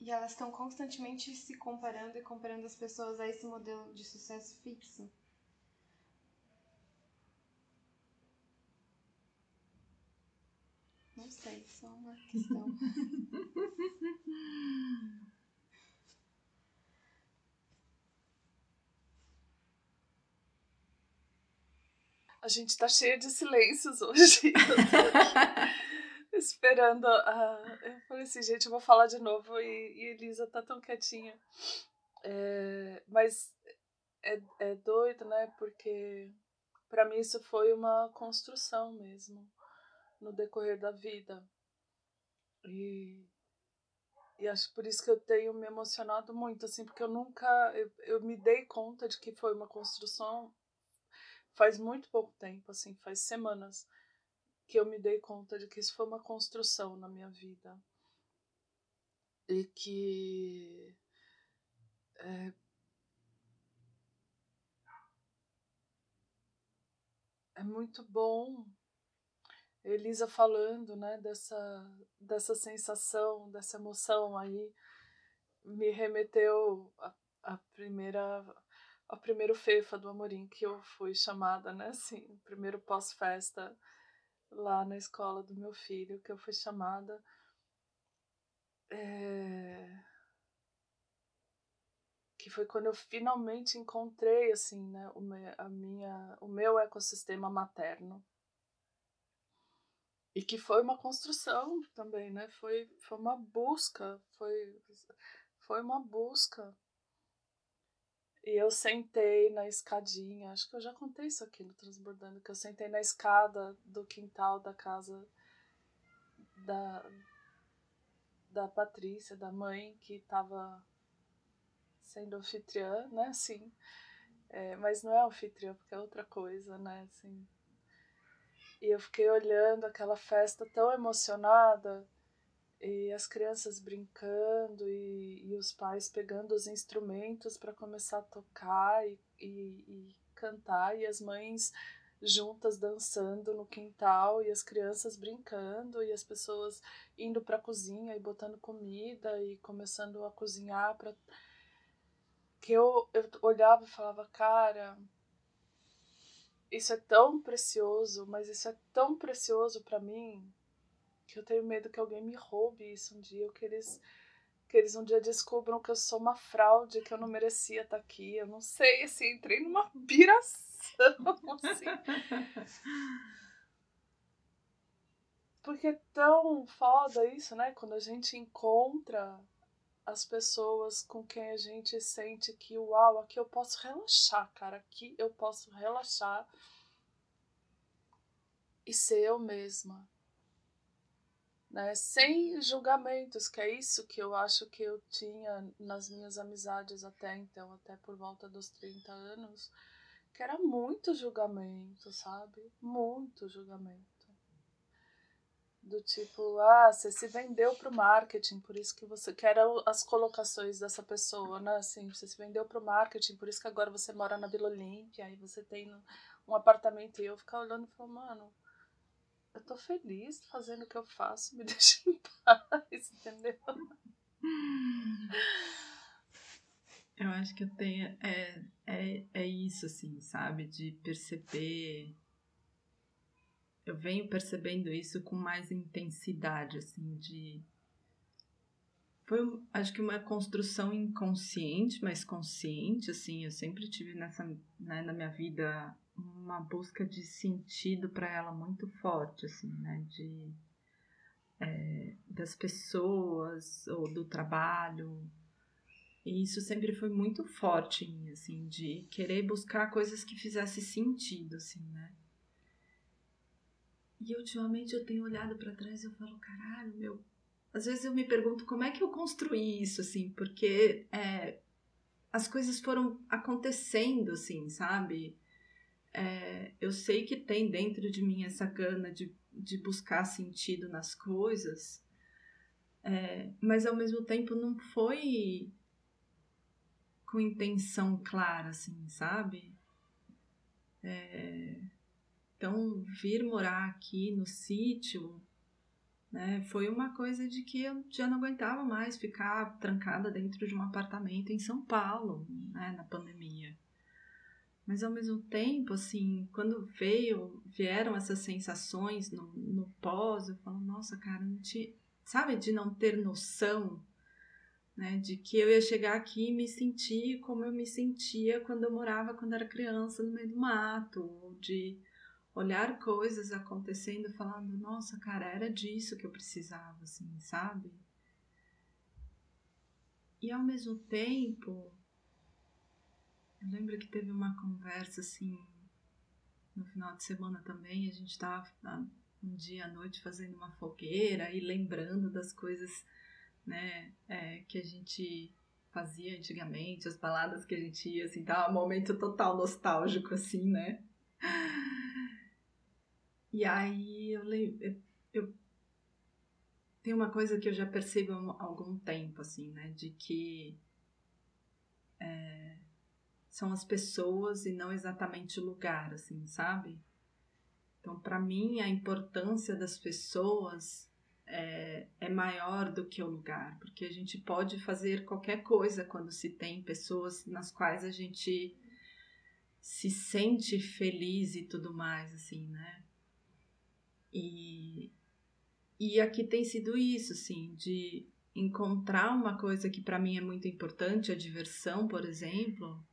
S3: E elas estão constantemente se comparando e comparando as pessoas a esse modelo de sucesso fixo. Não sei, só uma questão.
S2: A gente tá cheia de silêncios hoje. esperando a. Eu falei assim, gente, eu vou falar de novo e, e Elisa tá tão quietinha. É, mas é, é doido, né? Porque para mim isso foi uma construção mesmo no decorrer da vida. E, e acho por isso que eu tenho me emocionado muito, assim, porque eu nunca. Eu, eu me dei conta de que foi uma construção faz muito pouco tempo, assim, faz semanas que eu me dei conta de que isso foi uma construção na minha vida. E que. É, é muito bom Elisa falando, né, dessa, dessa sensação, dessa emoção aí, me remeteu a primeira ao primeiro fefa do Amorim que eu fui chamada, né, assim, o primeiro pós-festa lá na escola do meu filho, que eu fui chamada. É... Que foi quando eu finalmente encontrei, assim, né, o, me, a minha, o meu ecossistema materno. E que foi uma construção também, né? Foi, foi uma busca, foi, foi uma busca e eu sentei na escadinha, acho que eu já contei isso aqui no Transbordando, que eu sentei na escada do quintal da casa da, da Patrícia, da mãe, que estava sendo anfitriã, né, assim. É, mas não é anfitriã, porque é outra coisa, né, assim. E eu fiquei olhando aquela festa tão emocionada e as crianças brincando e, e os pais pegando os instrumentos para começar a tocar e, e, e, cantar e as mães juntas dançando no quintal e as crianças brincando e as pessoas indo para a cozinha e botando comida e começando a cozinhar para que eu, eu olhava e falava cara isso é tão precioso mas isso é tão precioso para mim que eu tenho medo que alguém me roube isso um dia, ou que eles, que eles um dia descubram que eu sou uma fraude, que eu não merecia estar aqui. Eu não sei, assim, entrei numa piração, assim. Porque é tão foda isso, né? Quando a gente encontra as pessoas com quem a gente sente que, uau, aqui eu posso relaxar, cara, aqui eu posso relaxar e ser eu mesma né? Sem julgamentos, que é isso que eu acho que eu tinha nas minhas amizades até então, até por volta dos 30 anos, que era muito julgamento, sabe? Muito julgamento. Do tipo, ah, você se vendeu para o marketing, por isso que você. Que eram as colocações dessa pessoa, né? Assim, você se vendeu para o marketing, por isso que agora você mora na Vila Olímpia, e você tem um apartamento. E eu ficar olhando e falar, mano, eu tô feliz fazendo o que eu faço, me deixa em paz, entendeu?
S1: Eu acho que eu tenho. É, é, é isso, assim, sabe? De perceber. Eu venho percebendo isso com mais intensidade, assim, de. foi, acho que uma construção inconsciente, mas consciente, assim, eu sempre tive nessa, né, na minha vida uma busca de sentido para ela muito forte, assim, né, de é, das pessoas ou do trabalho, e isso sempre foi muito forte em mim, assim, de querer buscar coisas que fizessem sentido, assim, né? E ultimamente eu tenho olhado para trás e eu falo, caralho, meu. Às vezes eu me pergunto como é que eu construí isso, assim, porque é, as coisas foram acontecendo, assim, sabe? É, eu sei que tem dentro de mim essa gana de, de buscar sentido nas coisas, é, mas ao mesmo tempo não foi com intenção clara, assim, sabe? É... Então, vir morar aqui no sítio, né, foi uma coisa de que eu já não aguentava mais ficar trancada dentro de um apartamento em São Paulo, né, na pandemia. Mas ao mesmo tempo, assim, quando veio, vieram essas sensações no, no pós, eu falo, nossa, cara, não tinha, sabe, de não ter noção né? De que eu ia chegar aqui e me sentir como eu me sentia quando eu morava quando era criança no meio do mato, de olhar coisas acontecendo falando, nossa, cara, era disso que eu precisava, assim, sabe? E ao mesmo tempo, eu lembro que teve uma conversa assim no final de semana também, a gente estava um dia à noite fazendo uma fogueira e lembrando das coisas né? É, que a gente fazia antigamente, as baladas que a gente ia, assim, tá um momento total nostálgico, assim, né? E aí eu, eu, eu tem uma coisa que eu já percebo há algum tempo, assim, né? De que é, são as pessoas e não exatamente o lugar, assim, sabe? Então, para mim, a importância das pessoas é, é maior do que o lugar, porque a gente pode fazer qualquer coisa quando se tem pessoas nas quais a gente se sente feliz e tudo mais, assim, né? E, e aqui tem sido isso, assim, de encontrar uma coisa que para mim é muito importante, a diversão, por exemplo,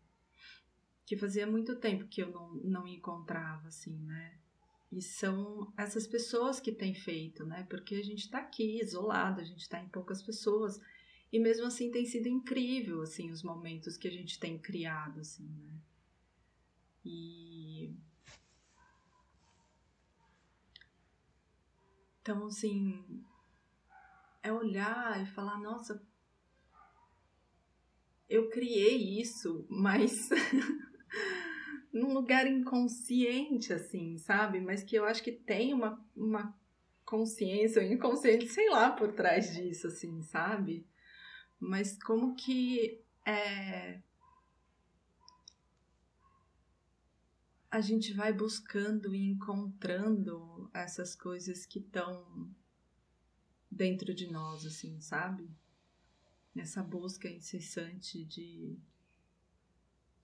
S1: que fazia muito tempo que eu não, não encontrava, assim, né? E são essas pessoas que têm feito, né? Porque a gente está aqui isolado, a gente está em poucas pessoas. E mesmo assim tem sido incrível, assim, os momentos que a gente tem criado, assim, né? E... Então, assim, é olhar e falar, nossa, eu criei isso, mas num lugar inconsciente, assim, sabe? Mas que eu acho que tem uma, uma consciência, ou inconsciente, sei lá, por trás disso, assim, sabe? Mas como que é, a gente vai buscando e encontrando essas coisas que estão dentro de nós, assim, sabe? Nessa busca incessante de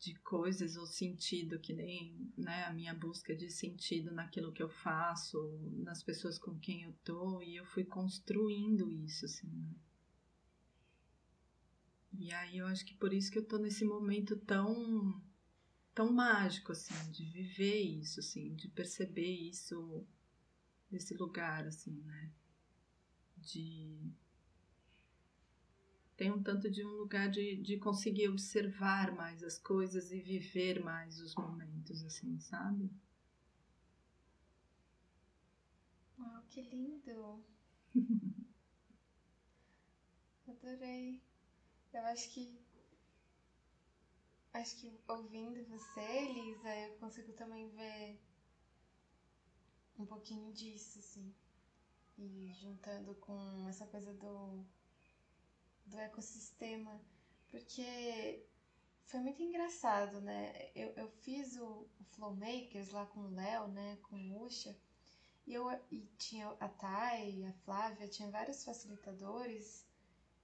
S1: de coisas ou sentido, que nem né, a minha busca de sentido naquilo que eu faço, nas pessoas com quem eu tô, e eu fui construindo isso, assim, né? E aí eu acho que por isso que eu tô nesse momento tão tão mágico, assim, de viver isso, assim, de perceber isso nesse lugar, assim, né? De tem um tanto de um lugar de, de conseguir observar mais as coisas e viver mais os momentos, assim, sabe?
S3: Uau, que lindo! Adorei. Eu acho que. Acho que ouvindo você, Elisa, eu consigo também ver um pouquinho disso, assim. E juntando com essa coisa do do ecossistema, porque foi muito engraçado, né? Eu, eu fiz o, o Flow Makers lá com o Léo, né? Com o Usha, e, eu, e tinha a Thay, a Flávia, tinha vários facilitadores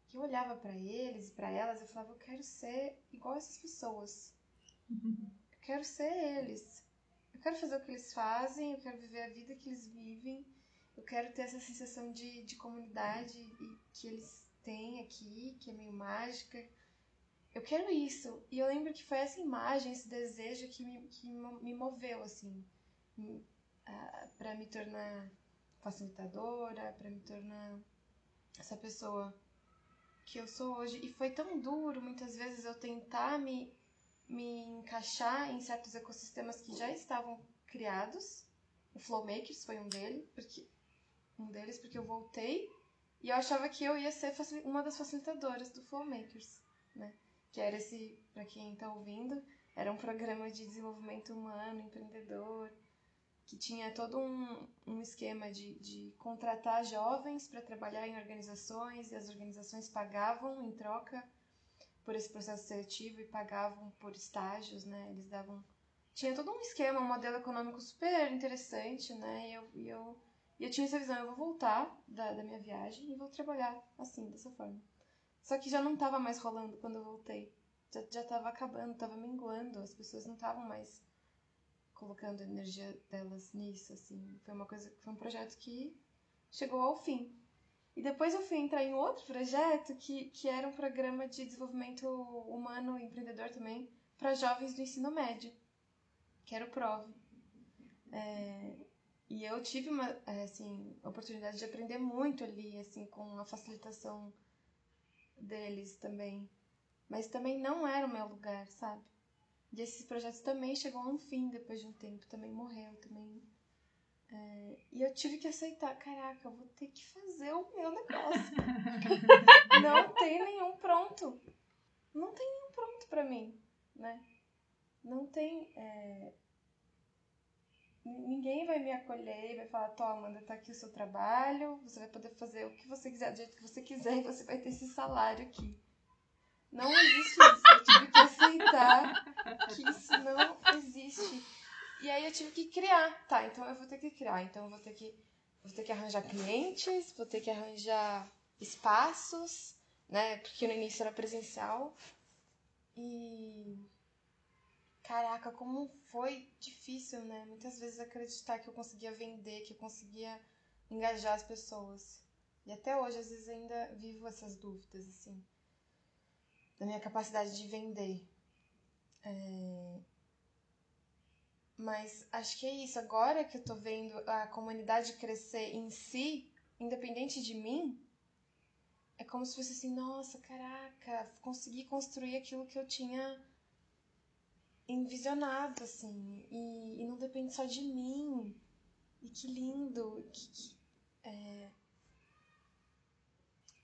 S3: que eu olhava para eles e para elas e falava: eu quero ser igual essas pessoas. Eu quero ser eles. Eu quero fazer o que eles fazem, eu quero viver a vida que eles vivem, eu quero ter essa sensação de, de comunidade e que eles tem aqui, que é meio mágica. Eu quero isso. E eu lembro que foi essa imagem, esse desejo que me, que me moveu, assim, para me tornar facilitadora, para me tornar essa pessoa que eu sou hoje. E foi tão duro, muitas vezes, eu tentar me, me encaixar em certos ecossistemas que já estavam criados. O Flowmakers foi um deles, porque um deles porque eu voltei e eu achava que eu ia ser uma das facilitadoras do Flowmakers, né? Que era esse, para quem está ouvindo, era um programa de desenvolvimento humano, empreendedor, que tinha todo um, um esquema de, de contratar jovens para trabalhar em organizações e as organizações pagavam em troca por esse processo seletivo e pagavam por estágios, né? Eles davam tinha todo um esquema, um modelo econômico super interessante, né? E eu, e eu, e eu tinha essa visão, eu vou voltar da, da minha viagem e vou trabalhar assim, dessa forma. Só que já não estava mais rolando quando eu voltei. Já, já tava acabando, estava minguando, as pessoas não estavam mais colocando a energia delas nisso, assim. Foi uma coisa, foi um projeto que chegou ao fim. E depois eu fui entrar em outro projeto que, que era um programa de desenvolvimento humano e empreendedor também para jovens do ensino médio, que era o PROV. É, e eu tive uma é, assim, oportunidade de aprender muito ali, assim, com a facilitação deles também. Mas também não era o meu lugar, sabe? E esse projeto também chegou a um fim depois de um tempo, também morreu, também. É, e eu tive que aceitar, caraca, eu vou ter que fazer o meu negócio. não tem nenhum pronto. Não tem nenhum pronto para mim, né? Não tem. É... Ninguém vai me acolher e vai falar: toma, Amanda, tá aqui o seu trabalho, você vai poder fazer o que você quiser, do jeito que você quiser, e você vai ter esse salário aqui. Não existe isso. Eu tive que aceitar que isso não existe. E aí eu tive que criar. Tá, então eu vou ter que criar. Então eu vou ter que, vou ter que arranjar clientes, vou ter que arranjar espaços, né? Porque no início era presencial. E. Caraca, como foi difícil, né? Muitas vezes acreditar que eu conseguia vender, que eu conseguia engajar as pessoas. E até hoje, às vezes, ainda vivo essas dúvidas, assim da minha capacidade de vender. É... Mas acho que é isso. Agora que eu tô vendo a comunidade crescer em si, independente de mim, é como se fosse assim: nossa, caraca, consegui construir aquilo que eu tinha envisionado, assim, e, e não depende só de mim. E que lindo, que, que é,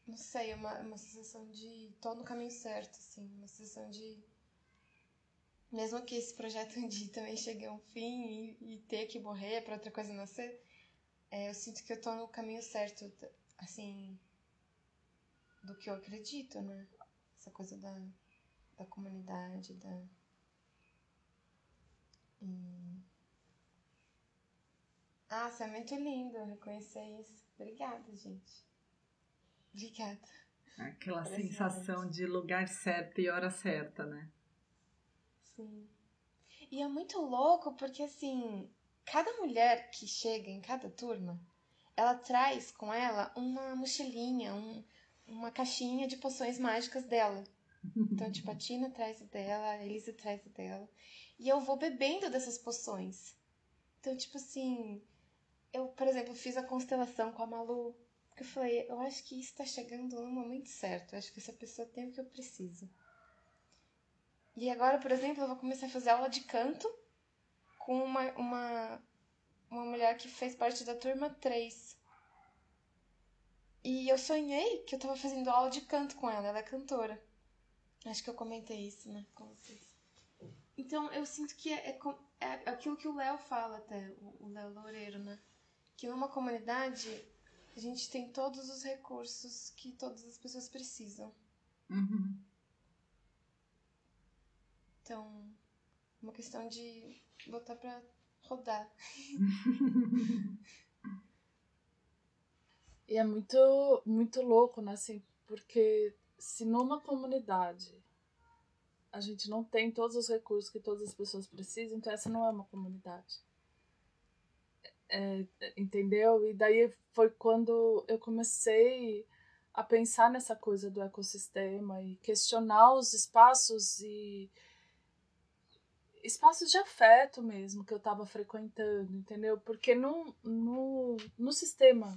S3: não sei, uma, uma sensação de tô no caminho certo, assim, uma sensação de mesmo que esse projeto dia também chegue a um fim e, e ter que morrer para outra coisa nascer, é, eu sinto que eu tô no caminho certo, assim, do que eu acredito, né? Essa coisa da, da comunidade, da. E... Ah, você é muito lindo reconhecer isso. Obrigada, gente. Obrigada.
S1: Aquela sensação de lugar certo e hora certa, né?
S3: Sim. E é muito louco porque, assim, cada mulher que chega em cada turma, ela traz com ela uma mochilinha, um, uma caixinha de poções mágicas dela. Então, tipo, a Tina traz dela, a Elisa traz dela. E eu vou bebendo dessas poções. Então, tipo assim, eu, por exemplo, fiz a constelação com a Malu. Porque eu falei, eu acho que isso está chegando no momento certo. Eu acho que essa pessoa tem o que eu preciso. E agora, por exemplo, eu vou começar a fazer aula de canto com uma, uma, uma mulher que fez parte da turma 3. E eu sonhei que eu estava fazendo aula de canto com ela, ela é cantora. Acho que eu comentei isso, né, com vocês. Então, eu sinto que é, é, é aquilo que o Léo fala até, o Léo Loureiro, né? Que numa comunidade a gente tem todos os recursos que todas as pessoas precisam.
S1: Uhum.
S3: Então, uma questão de botar pra rodar.
S2: e é muito, muito louco, né? Assim, porque se numa comunidade a gente não tem todos os recursos que todas as pessoas precisam, então essa não é uma comunidade. É, entendeu? E daí foi quando eu comecei a pensar nessa coisa do ecossistema e questionar os espaços e espaços de afeto mesmo que eu estava frequentando, entendeu? Porque no, no, no sistema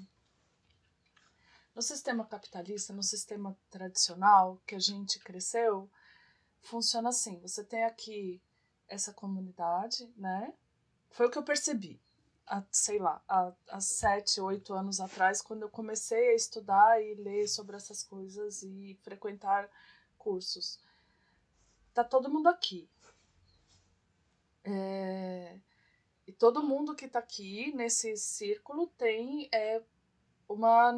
S2: no sistema capitalista, no sistema tradicional que a gente cresceu, funciona assim: você tem aqui essa comunidade, né? Foi o que eu percebi há, sei lá, há, há sete, oito anos atrás, quando eu comecei a estudar e ler sobre essas coisas e frequentar cursos. Tá todo mundo aqui. É, e todo mundo que está aqui nesse círculo tem é, uma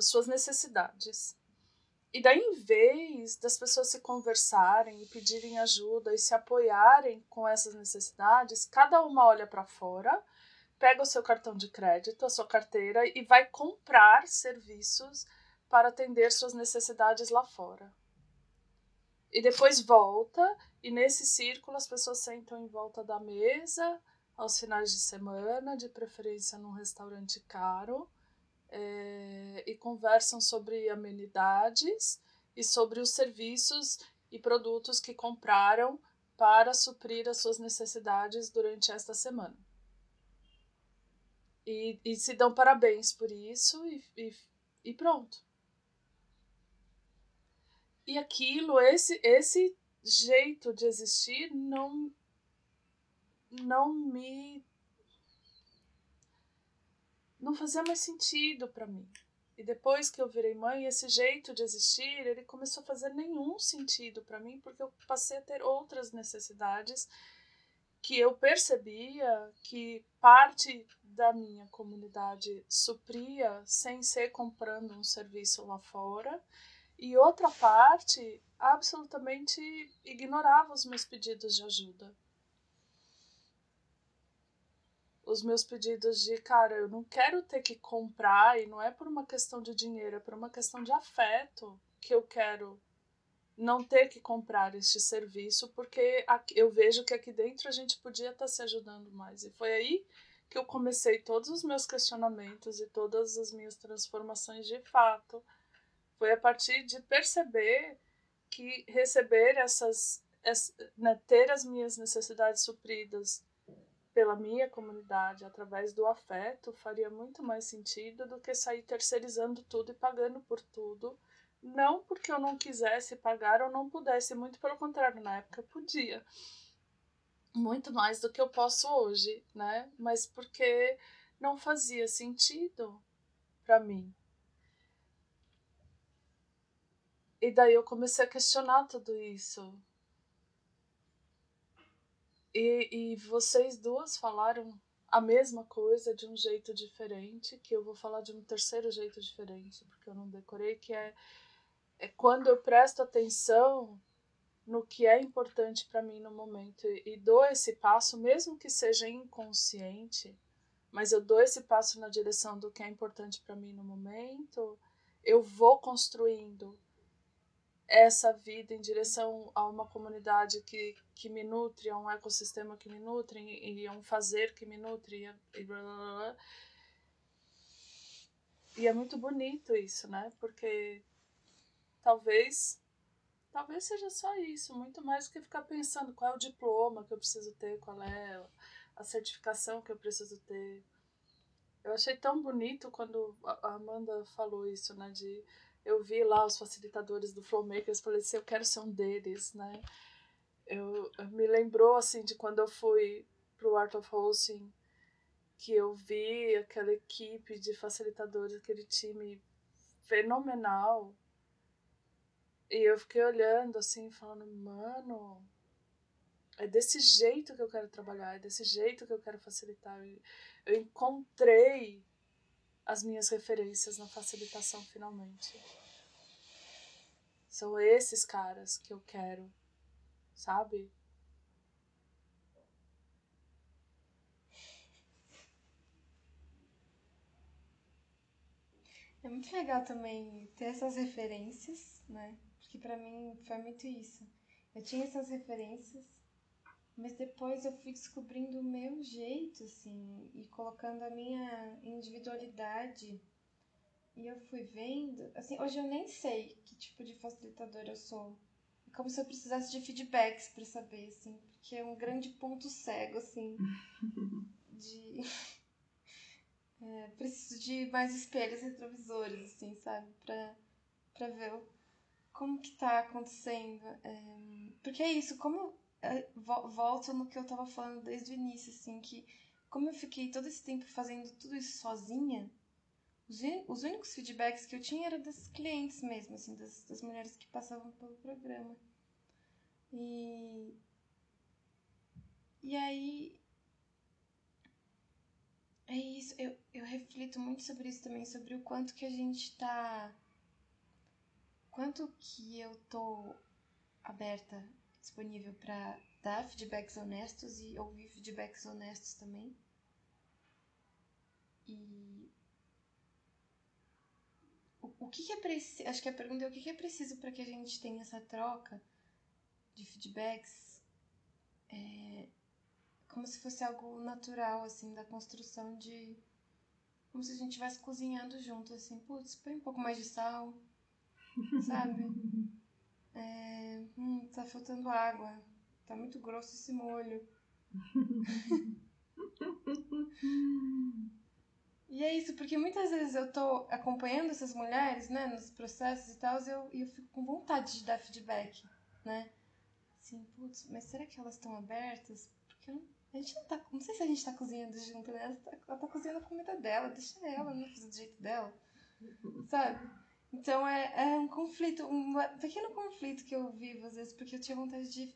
S2: suas necessidades. E daí, em vez das pessoas se conversarem e pedirem ajuda e se apoiarem com essas necessidades, cada uma olha para fora pega o seu cartão de crédito, a sua carteira e vai comprar serviços para atender suas necessidades lá fora. E depois volta, e nesse círculo as pessoas sentam em volta da mesa aos finais de semana, de preferência num restaurante caro, é, e conversam sobre amenidades e sobre os serviços e produtos que compraram para suprir as suas necessidades durante esta semana. E, e se dão parabéns por isso e, e, e pronto. E aquilo, esse, esse jeito de existir não, não me. Não fazia mais sentido para mim. E depois que eu virei mãe, esse jeito de existir, ele começou a fazer nenhum sentido para mim, porque eu passei a ter outras necessidades que eu percebia que parte da minha comunidade supria sem ser comprando um serviço lá fora e outra parte absolutamente ignorava os meus pedidos de ajuda. Os meus pedidos de, cara, eu não quero ter que comprar e não é por uma questão de dinheiro, é por uma questão de afeto que eu quero não ter que comprar este serviço, porque eu vejo que aqui dentro a gente podia estar se ajudando mais. E foi aí que eu comecei todos os meus questionamentos e todas as minhas transformações de fato. Foi a partir de perceber que receber essas, né, ter as minhas necessidades supridas pela minha comunidade através do afeto faria muito mais sentido do que sair terceirizando tudo e pagando por tudo não porque eu não quisesse pagar ou não pudesse, muito pelo contrário, na época podia. Muito mais do que eu posso hoje, né? Mas porque não fazia sentido para mim. E daí eu comecei a questionar tudo isso. E, e vocês duas falaram a mesma coisa de um jeito diferente, que eu vou falar de um terceiro jeito diferente, porque eu não decorei, que é é quando eu presto atenção no que é importante para mim no momento e dou esse passo, mesmo que seja inconsciente, mas eu dou esse passo na direção do que é importante para mim no momento, eu vou construindo essa vida em direção a uma comunidade que, que me nutre, a um ecossistema que me nutre, e a um fazer que me nutre, e, blá, blá, blá. e é muito bonito isso, né? Porque talvez talvez seja só isso, muito mais do que ficar pensando qual é o diploma que eu preciso ter, qual é a certificação que eu preciso ter. Eu achei tão bonito quando a Amanda falou isso, né, de eu vi lá os facilitadores do Flowmakers, falei assim, eu quero ser um deles, né? Eu, me lembrou assim de quando eu fui pro Art of Hosting, que eu vi aquela equipe de facilitadores, aquele time fenomenal, e eu fiquei olhando assim, falando, mano, é desse jeito que eu quero trabalhar, é desse jeito que eu quero facilitar. Eu encontrei as minhas referências na facilitação finalmente. São esses caras que eu quero, sabe?
S3: É muito legal também ter essas referências, né? que para mim foi muito isso. Eu tinha essas referências, mas depois eu fui descobrindo o meu jeito, assim, e colocando a minha individualidade e eu fui vendo, assim, hoje eu nem sei que tipo de facilitador eu sou. É como se eu precisasse de feedbacks para saber, assim, porque é um grande ponto cego, assim, de... É, preciso de mais espelhos retrovisores, assim, sabe? Pra, pra ver como que tá acontecendo. É, porque é isso, como... É, volto no que eu tava falando desde o início, assim, que como eu fiquei todo esse tempo fazendo tudo isso sozinha, os, os únicos feedbacks que eu tinha eram das clientes mesmo, assim, das, das mulheres que passavam pelo programa. E. E aí. É isso, eu, eu reflito muito sobre isso também, sobre o quanto que a gente tá. Quanto que eu tô aberta, disponível para dar feedbacks honestos e ouvir feedbacks honestos também. E o, que, que é preciso. Acho que a pergunta é o que, que é preciso para que a gente tenha essa troca de feedbacks. É, como se fosse algo natural, assim, da construção de. Como se a gente estivesse cozinhando junto, assim, putz, põe um pouco mais de sal, sabe? É, hum, tá faltando água, tá muito grosso esse molho. E é isso, porque muitas vezes eu tô acompanhando essas mulheres, né, nos processos e tal, e eu, eu fico com vontade de dar feedback, né? Assim, putz, mas será que elas estão abertas? Porque eu, a gente não tá. Não sei se a gente tá cozinhando junto, né? Ela tá, ela tá cozinhando a comida dela, deixa ela, né? Fazer do jeito dela. Sabe? Então é, é um conflito, um pequeno conflito que eu vivo às vezes, porque eu tinha vontade de,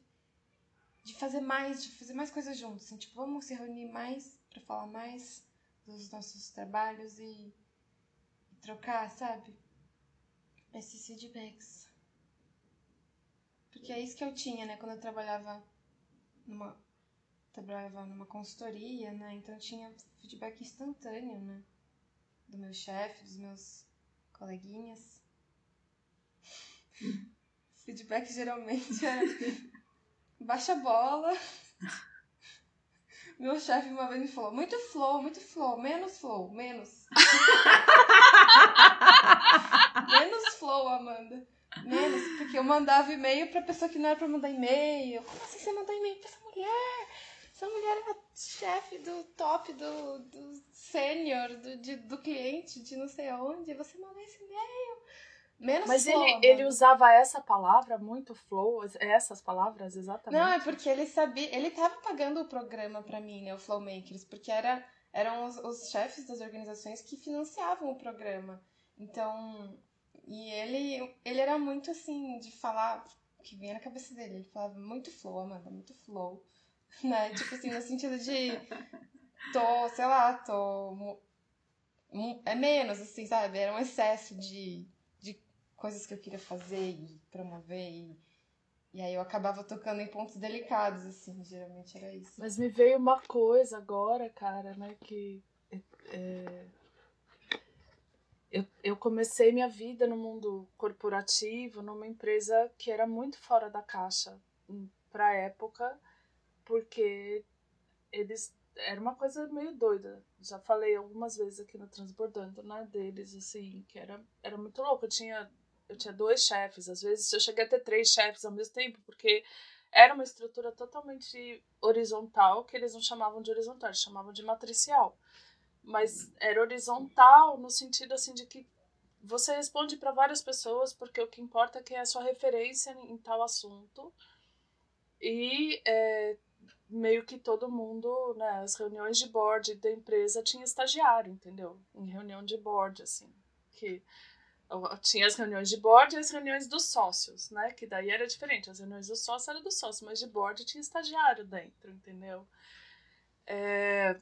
S3: de fazer mais, de fazer mais coisas juntos. Assim, tipo, vamos se reunir mais para falar mais dos nossos trabalhos e, e trocar, sabe? Esses feedbacks. Porque é isso que eu tinha, né? Quando eu trabalhava numa trabalhava numa consultoria, né? Então eu tinha feedback instantâneo, né? Do meu chefe, dos meus coleguinhas. feedback geralmente é baixa bola. Meu chefe uma vez me falou: muito flow, muito flow, menos flow, menos. menos flow, Amanda. Menos, porque eu mandava e-mail pra pessoa que não era pra mandar e-mail. Como assim você mandou e-mail pra essa mulher? Essa mulher era chefe do top, do, do sênior, do, de, do cliente, de não sei aonde. Você mandou esse e-mail. Menos
S2: Mas
S3: flow,
S2: ele, ele usava essa palavra, muito flow, essas palavras exatamente.
S3: Não, é porque ele sabia, ele tava pagando o programa para mim, né, o Flowmakers, porque era, eram os, os chefes das organizações que financiavam o programa. Então, e ele, ele era muito assim, de falar, que vinha na cabeça dele, ele falava muito flow, Amanda, muito flow, né, tipo assim, no sentido de, tô, sei lá, tô, é menos, assim, sabe, era um excesso de coisas que eu queria fazer e promover e, e aí eu acabava tocando em pontos delicados, assim, geralmente era isso.
S2: Mas me veio uma coisa agora, cara, né, que é, eu, eu comecei minha vida no mundo corporativo, numa empresa que era muito fora da caixa hum, para época, porque eles era uma coisa meio doida. Já falei algumas vezes aqui no Transbordando, né, deles, assim, que era, era muito louco. Eu tinha eu tinha dois chefes, às vezes eu cheguei a ter três chefes ao mesmo tempo, porque era uma estrutura totalmente horizontal, que eles não chamavam de horizontal, eles chamavam de matricial. Mas era horizontal no sentido assim de que você responde para várias pessoas, porque o que importa é que é a sua referência em tal assunto. E é, meio que todo mundo, né, as reuniões de board da empresa tinha estagiário, entendeu? Em reunião de board, assim, que tinha as reuniões de board e as reuniões dos sócios, né? Que daí era diferente. As reuniões dos sócios eram dos sócios, mas de board tinha estagiário dentro, entendeu? É...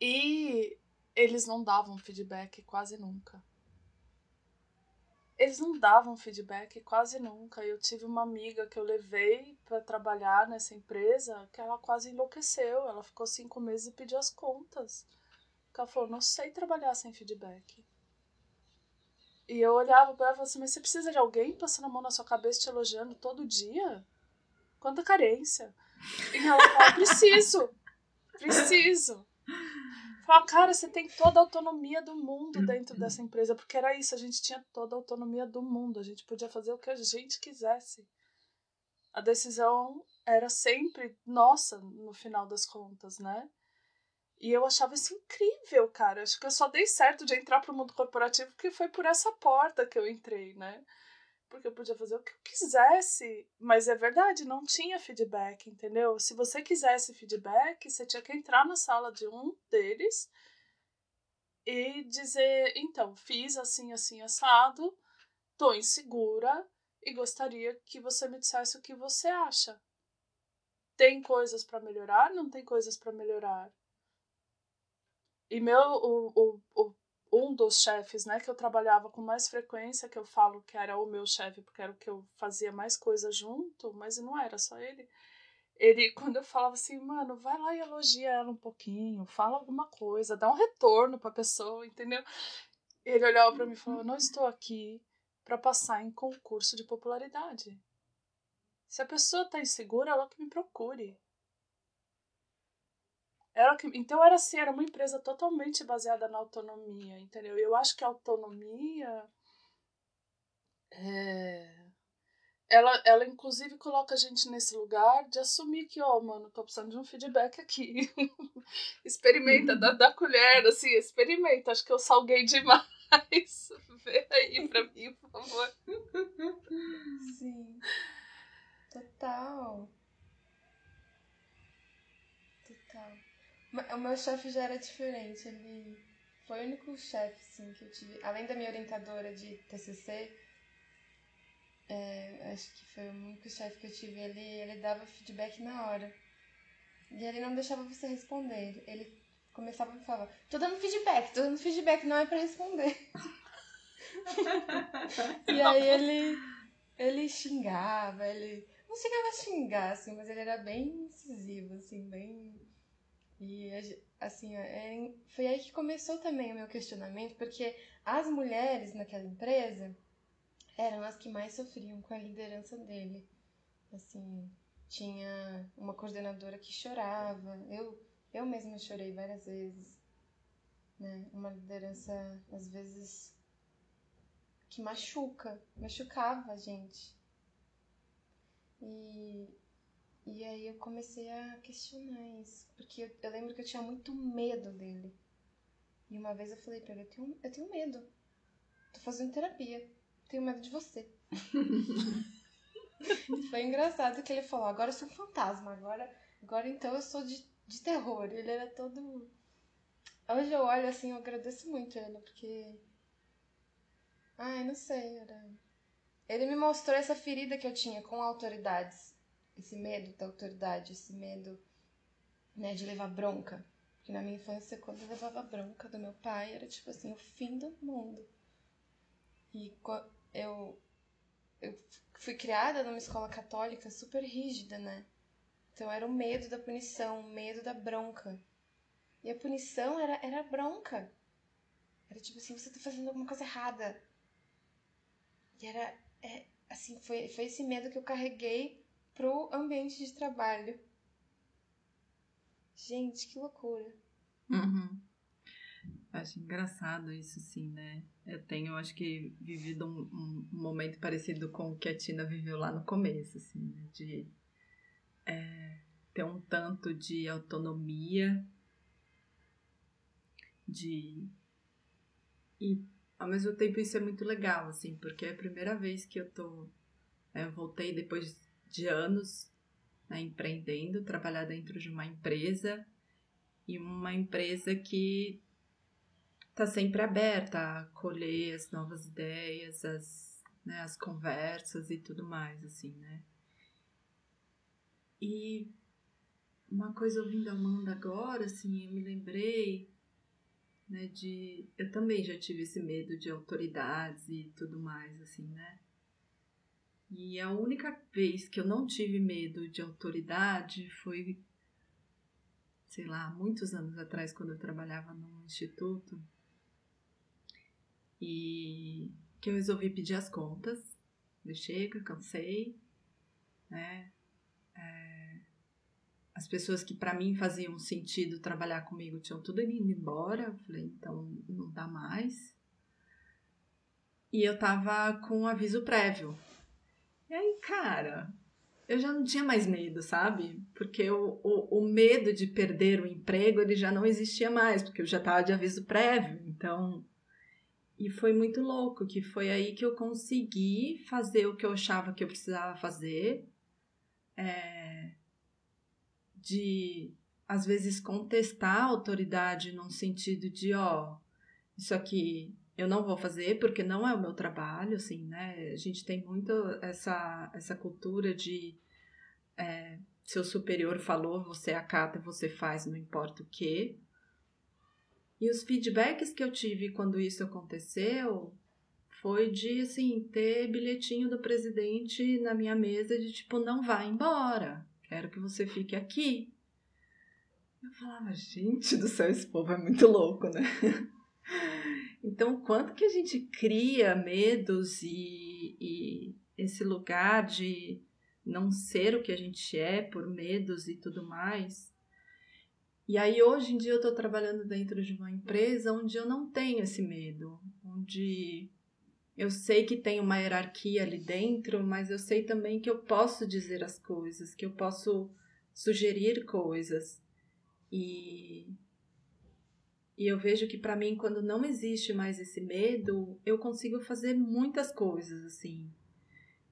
S2: E eles não davam feedback quase nunca. Eles não davam feedback quase nunca. Eu tive uma amiga que eu levei para trabalhar nessa empresa que ela quase enlouqueceu. Ela ficou cinco meses e pediu as contas. Ela falou: não sei trabalhar sem feedback. E eu olhava pra ela e falava assim, mas você precisa de alguém passando a mão na sua cabeça te elogiando todo dia? Quanta carência. E ela falava, preciso, preciso. Falar, cara, você tem toda a autonomia do mundo dentro dessa empresa, porque era isso, a gente tinha toda a autonomia do mundo, a gente podia fazer o que a gente quisesse. A decisão era sempre nossa, no final das contas, né? E eu achava isso incrível, cara. Acho que eu só dei certo de entrar pro mundo corporativo porque foi por essa porta que eu entrei, né? Porque eu podia fazer o que eu quisesse. Mas é verdade, não tinha feedback, entendeu? Se você quisesse feedback, você tinha que entrar na sala de um deles e dizer: então, fiz assim, assim, assado, tô insegura e gostaria que você me dissesse o que você acha. Tem coisas para melhorar? Não tem coisas para melhorar? E meu, o, o, o um dos chefes, né, que eu trabalhava com mais frequência, que eu falo que era o meu chefe, porque era o que eu fazia mais coisa junto, mas não era só ele. Ele, quando eu falava assim, mano, vai lá e elogia ela um pouquinho, fala alguma coisa, dá um retorno pra pessoa, entendeu? Ele olhava para mim e falava: Não estou aqui para passar em concurso de popularidade. Se a pessoa tá insegura, ela que me procure. Era que, então era assim, era uma empresa totalmente baseada na autonomia, entendeu? Eu acho que a autonomia é, ela, ela inclusive coloca a gente nesse lugar de assumir que, ó, oh, mano, tô precisando de um feedback aqui. experimenta, dá, dá colher, assim, experimenta. Acho que eu salguei demais. Vê aí pra mim, por favor.
S3: Sim. Total. O meu chefe já era diferente. Ele foi o único chefe assim, que eu tive. Além da minha orientadora de TCC, é, acho que foi o único chefe que eu tive. Ele, ele dava feedback na hora. E ele não deixava você responder. Ele começava a falar: tô dando feedback, tô dando feedback, não é para responder. e aí ele, ele xingava, ele. Não chegava a xingar, assim, mas ele era bem incisivo, assim, bem e, assim, é, foi aí que começou também o meu questionamento, porque as mulheres naquela empresa eram as que mais sofriam com a liderança dele. Assim, tinha uma coordenadora que chorava, eu, eu mesma chorei várias vezes. Né? Uma liderança, às vezes, que machuca, machucava a gente. E e aí eu comecei a questionar isso, porque eu, eu lembro que eu tinha muito medo dele. E uma vez eu falei pra ele, eu tenho, eu tenho medo. Tô fazendo terapia. Tenho medo de você. Foi engraçado que ele falou, agora eu sou um fantasma, agora, agora então eu sou de, de terror. Ele era todo. Hoje eu olho assim, eu agradeço muito ele, porque. Ai, não sei, era. Ele me mostrou essa ferida que eu tinha com autoridades esse medo da autoridade, esse medo né, de levar bronca. Porque na minha infância, quando eu levava bronca do meu pai, era tipo assim, o fim do mundo. E eu, eu fui criada numa escola católica super rígida, né? Então era o medo da punição, o medo da bronca. E a punição era, era bronca. Era tipo assim, você tá fazendo alguma coisa errada. E era, é, assim, foi, foi esse medo que eu carreguei pro ambiente de trabalho. Gente, que loucura.
S1: Uhum. Acho engraçado isso, sim, né? Eu tenho, acho que, vivido um, um, momento parecido com o que a Tina viveu lá no começo, assim, né? De é, ter um tanto de autonomia, de. E, ao mesmo tempo, isso é muito legal, assim, porque é a primeira vez que eu tô. É, eu voltei depois de anos né, empreendendo, trabalhar dentro de uma empresa e uma empresa que está sempre aberta a acolher as novas ideias, as, né, as conversas e tudo mais, assim, né? E uma coisa ouvindo a Amanda agora, assim, eu me lembrei né, de... Eu também já tive esse medo de autoridades e tudo mais, assim, né? E a única vez que eu não tive medo de autoridade foi, sei lá, muitos anos atrás, quando eu trabalhava num instituto. E que eu resolvi pedir as contas. Eu cansei, né? É, as pessoas que para mim faziam sentido trabalhar comigo tinham tudo indo embora. Eu falei, então não dá mais. E eu tava com um aviso prévio. E aí, cara, eu já não tinha mais medo, sabe? Porque o, o, o medo de perder o emprego ele já não existia mais, porque eu já tava de aviso prévio. Então, e foi muito louco, que foi aí que eu consegui fazer o que eu achava que eu precisava fazer. É, de, às vezes, contestar a autoridade num sentido de, ó, isso aqui eu não vou fazer porque não é o meu trabalho, assim, né? A gente tem muito essa, essa cultura de é, seu superior falou, você acata, você faz, não importa o que. E os feedbacks que eu tive quando isso aconteceu foi de assim ter bilhetinho do presidente na minha mesa de tipo não vá embora, quero que você fique aqui. Eu falava, gente do céu, esse povo é muito louco, né? Então, quanto que a gente cria medos e, e esse lugar de não ser o que a gente é por medos e tudo mais, e aí hoje em dia eu estou trabalhando dentro de uma empresa onde eu não tenho esse medo, onde eu sei que tem uma hierarquia ali dentro, mas eu sei também que eu posso dizer as coisas, que eu posso sugerir coisas. E, e eu vejo que para mim, quando não existe mais esse medo, eu consigo fazer muitas coisas assim.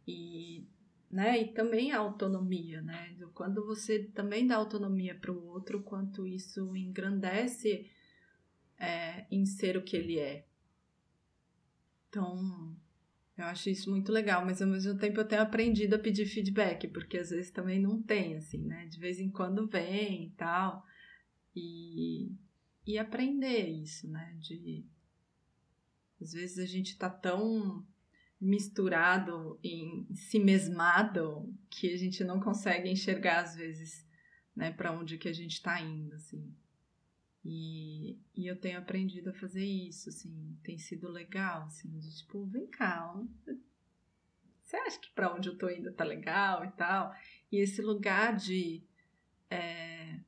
S1: E né? E também a autonomia, né? Quando você também dá autonomia para o outro, quanto isso engrandece é, em ser o que ele é. Então, eu acho isso muito legal, mas ao mesmo tempo eu tenho aprendido a pedir feedback, porque às vezes também não tem, assim, né? De vez em quando vem e tal. E, e aprender isso, né? De às vezes a gente tá tão misturado em si mesmado que a gente não consegue enxergar às vezes, né, para onde que a gente está indo, assim. E, e eu tenho aprendido a fazer isso, assim, tem sido legal, assim, de tipo, vem cá, você acha que para onde eu tô indo tá legal e tal? E esse lugar de é,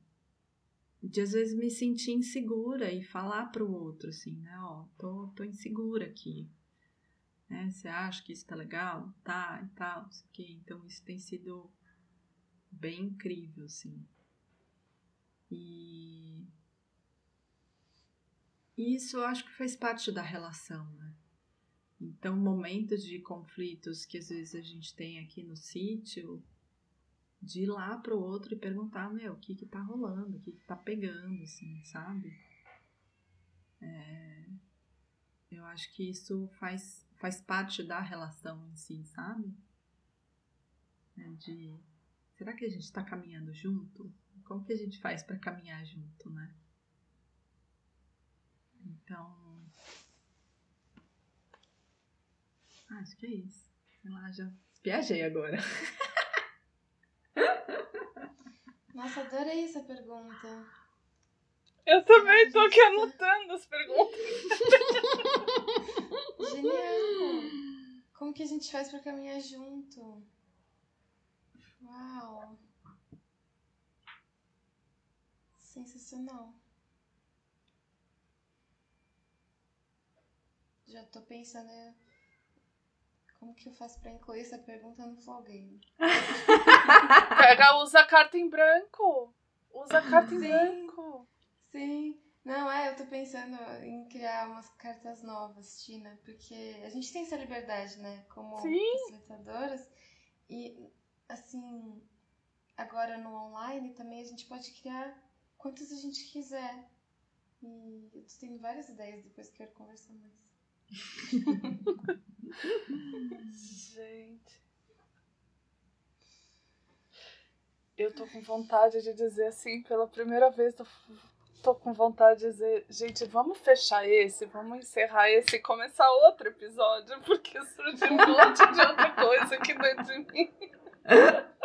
S1: de às vezes me sentir insegura e falar para o outro assim, né, ó, tô, tô insegura aqui, né? Você acha que isso tá legal? Tá, e tal, não sei o quê. Então isso tem sido bem incrível, assim. E isso eu acho que faz parte da relação, né? Então, momentos de conflitos que às vezes a gente tem aqui no sítio, de ir lá pro outro e perguntar, meu, o que que tá rolando, o que que tá pegando, assim, sabe? É, eu acho que isso faz faz parte da relação em si, sabe? É de será que a gente está caminhando junto? Como que a gente faz para caminhar junto, né? Então, acho que é isso. Sei lá, já viajei agora.
S3: Nossa, adorei essa pergunta.
S2: Eu também tô aqui anotando as perguntas.
S3: Genial! Como que a gente faz pra caminhar junto? Uau! Sensacional. Já tô pensando em como que eu faço pra incluir essa pergunta no Flow Game.
S2: Pega, usa a carta em branco. Usa a carta em
S3: Sim.
S2: branco.
S3: Sim. Não, é, eu tô pensando em criar umas cartas novas, Tina, porque a gente tem essa liberdade, né, como
S2: Sim.
S3: facilitadoras. E, assim, agora no online também a gente pode criar quantas a gente quiser. E eu tô tendo várias ideias, depois quero conversar mais.
S2: Gente. Eu tô com vontade de dizer assim, pela primeira vez, tô, tô com vontade de dizer, gente, vamos fechar esse, vamos encerrar esse e começar outro episódio, porque surgiu um monte de outra coisa aqui dentro de mim.
S3: É.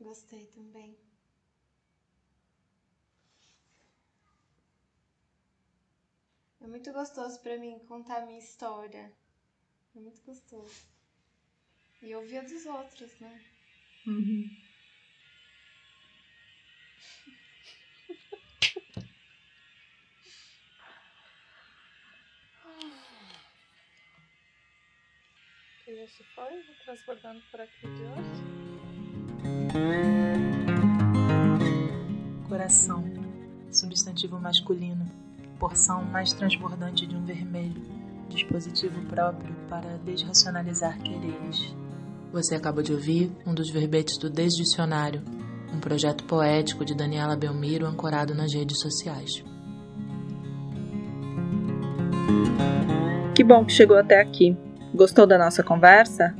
S3: Gostei também. É muito gostoso pra mim contar a minha história. É muito gostoso. E ouvir a dos outros, né?
S1: Uhum.
S2: E esse foi o transbordando por aqui de hoje.
S4: Coração, substantivo masculino, porção mais transbordante de um vermelho, dispositivo próprio para desracionalizar quereres. Você acabou de ouvir um dos verbetes do Desdicionário, um projeto poético de Daniela Belmiro ancorado nas redes sociais.
S1: Que bom que chegou até aqui. Gostou da nossa conversa?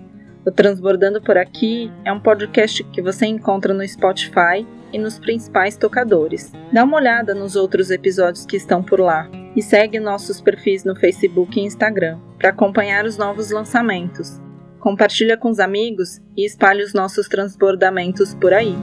S1: O Transbordando por Aqui é um podcast que você encontra no Spotify e nos principais tocadores. Dá uma olhada nos outros episódios que estão por lá e segue nossos perfis no Facebook e Instagram para acompanhar os novos lançamentos. Compartilha com os amigos e espalhe os nossos transbordamentos por aí.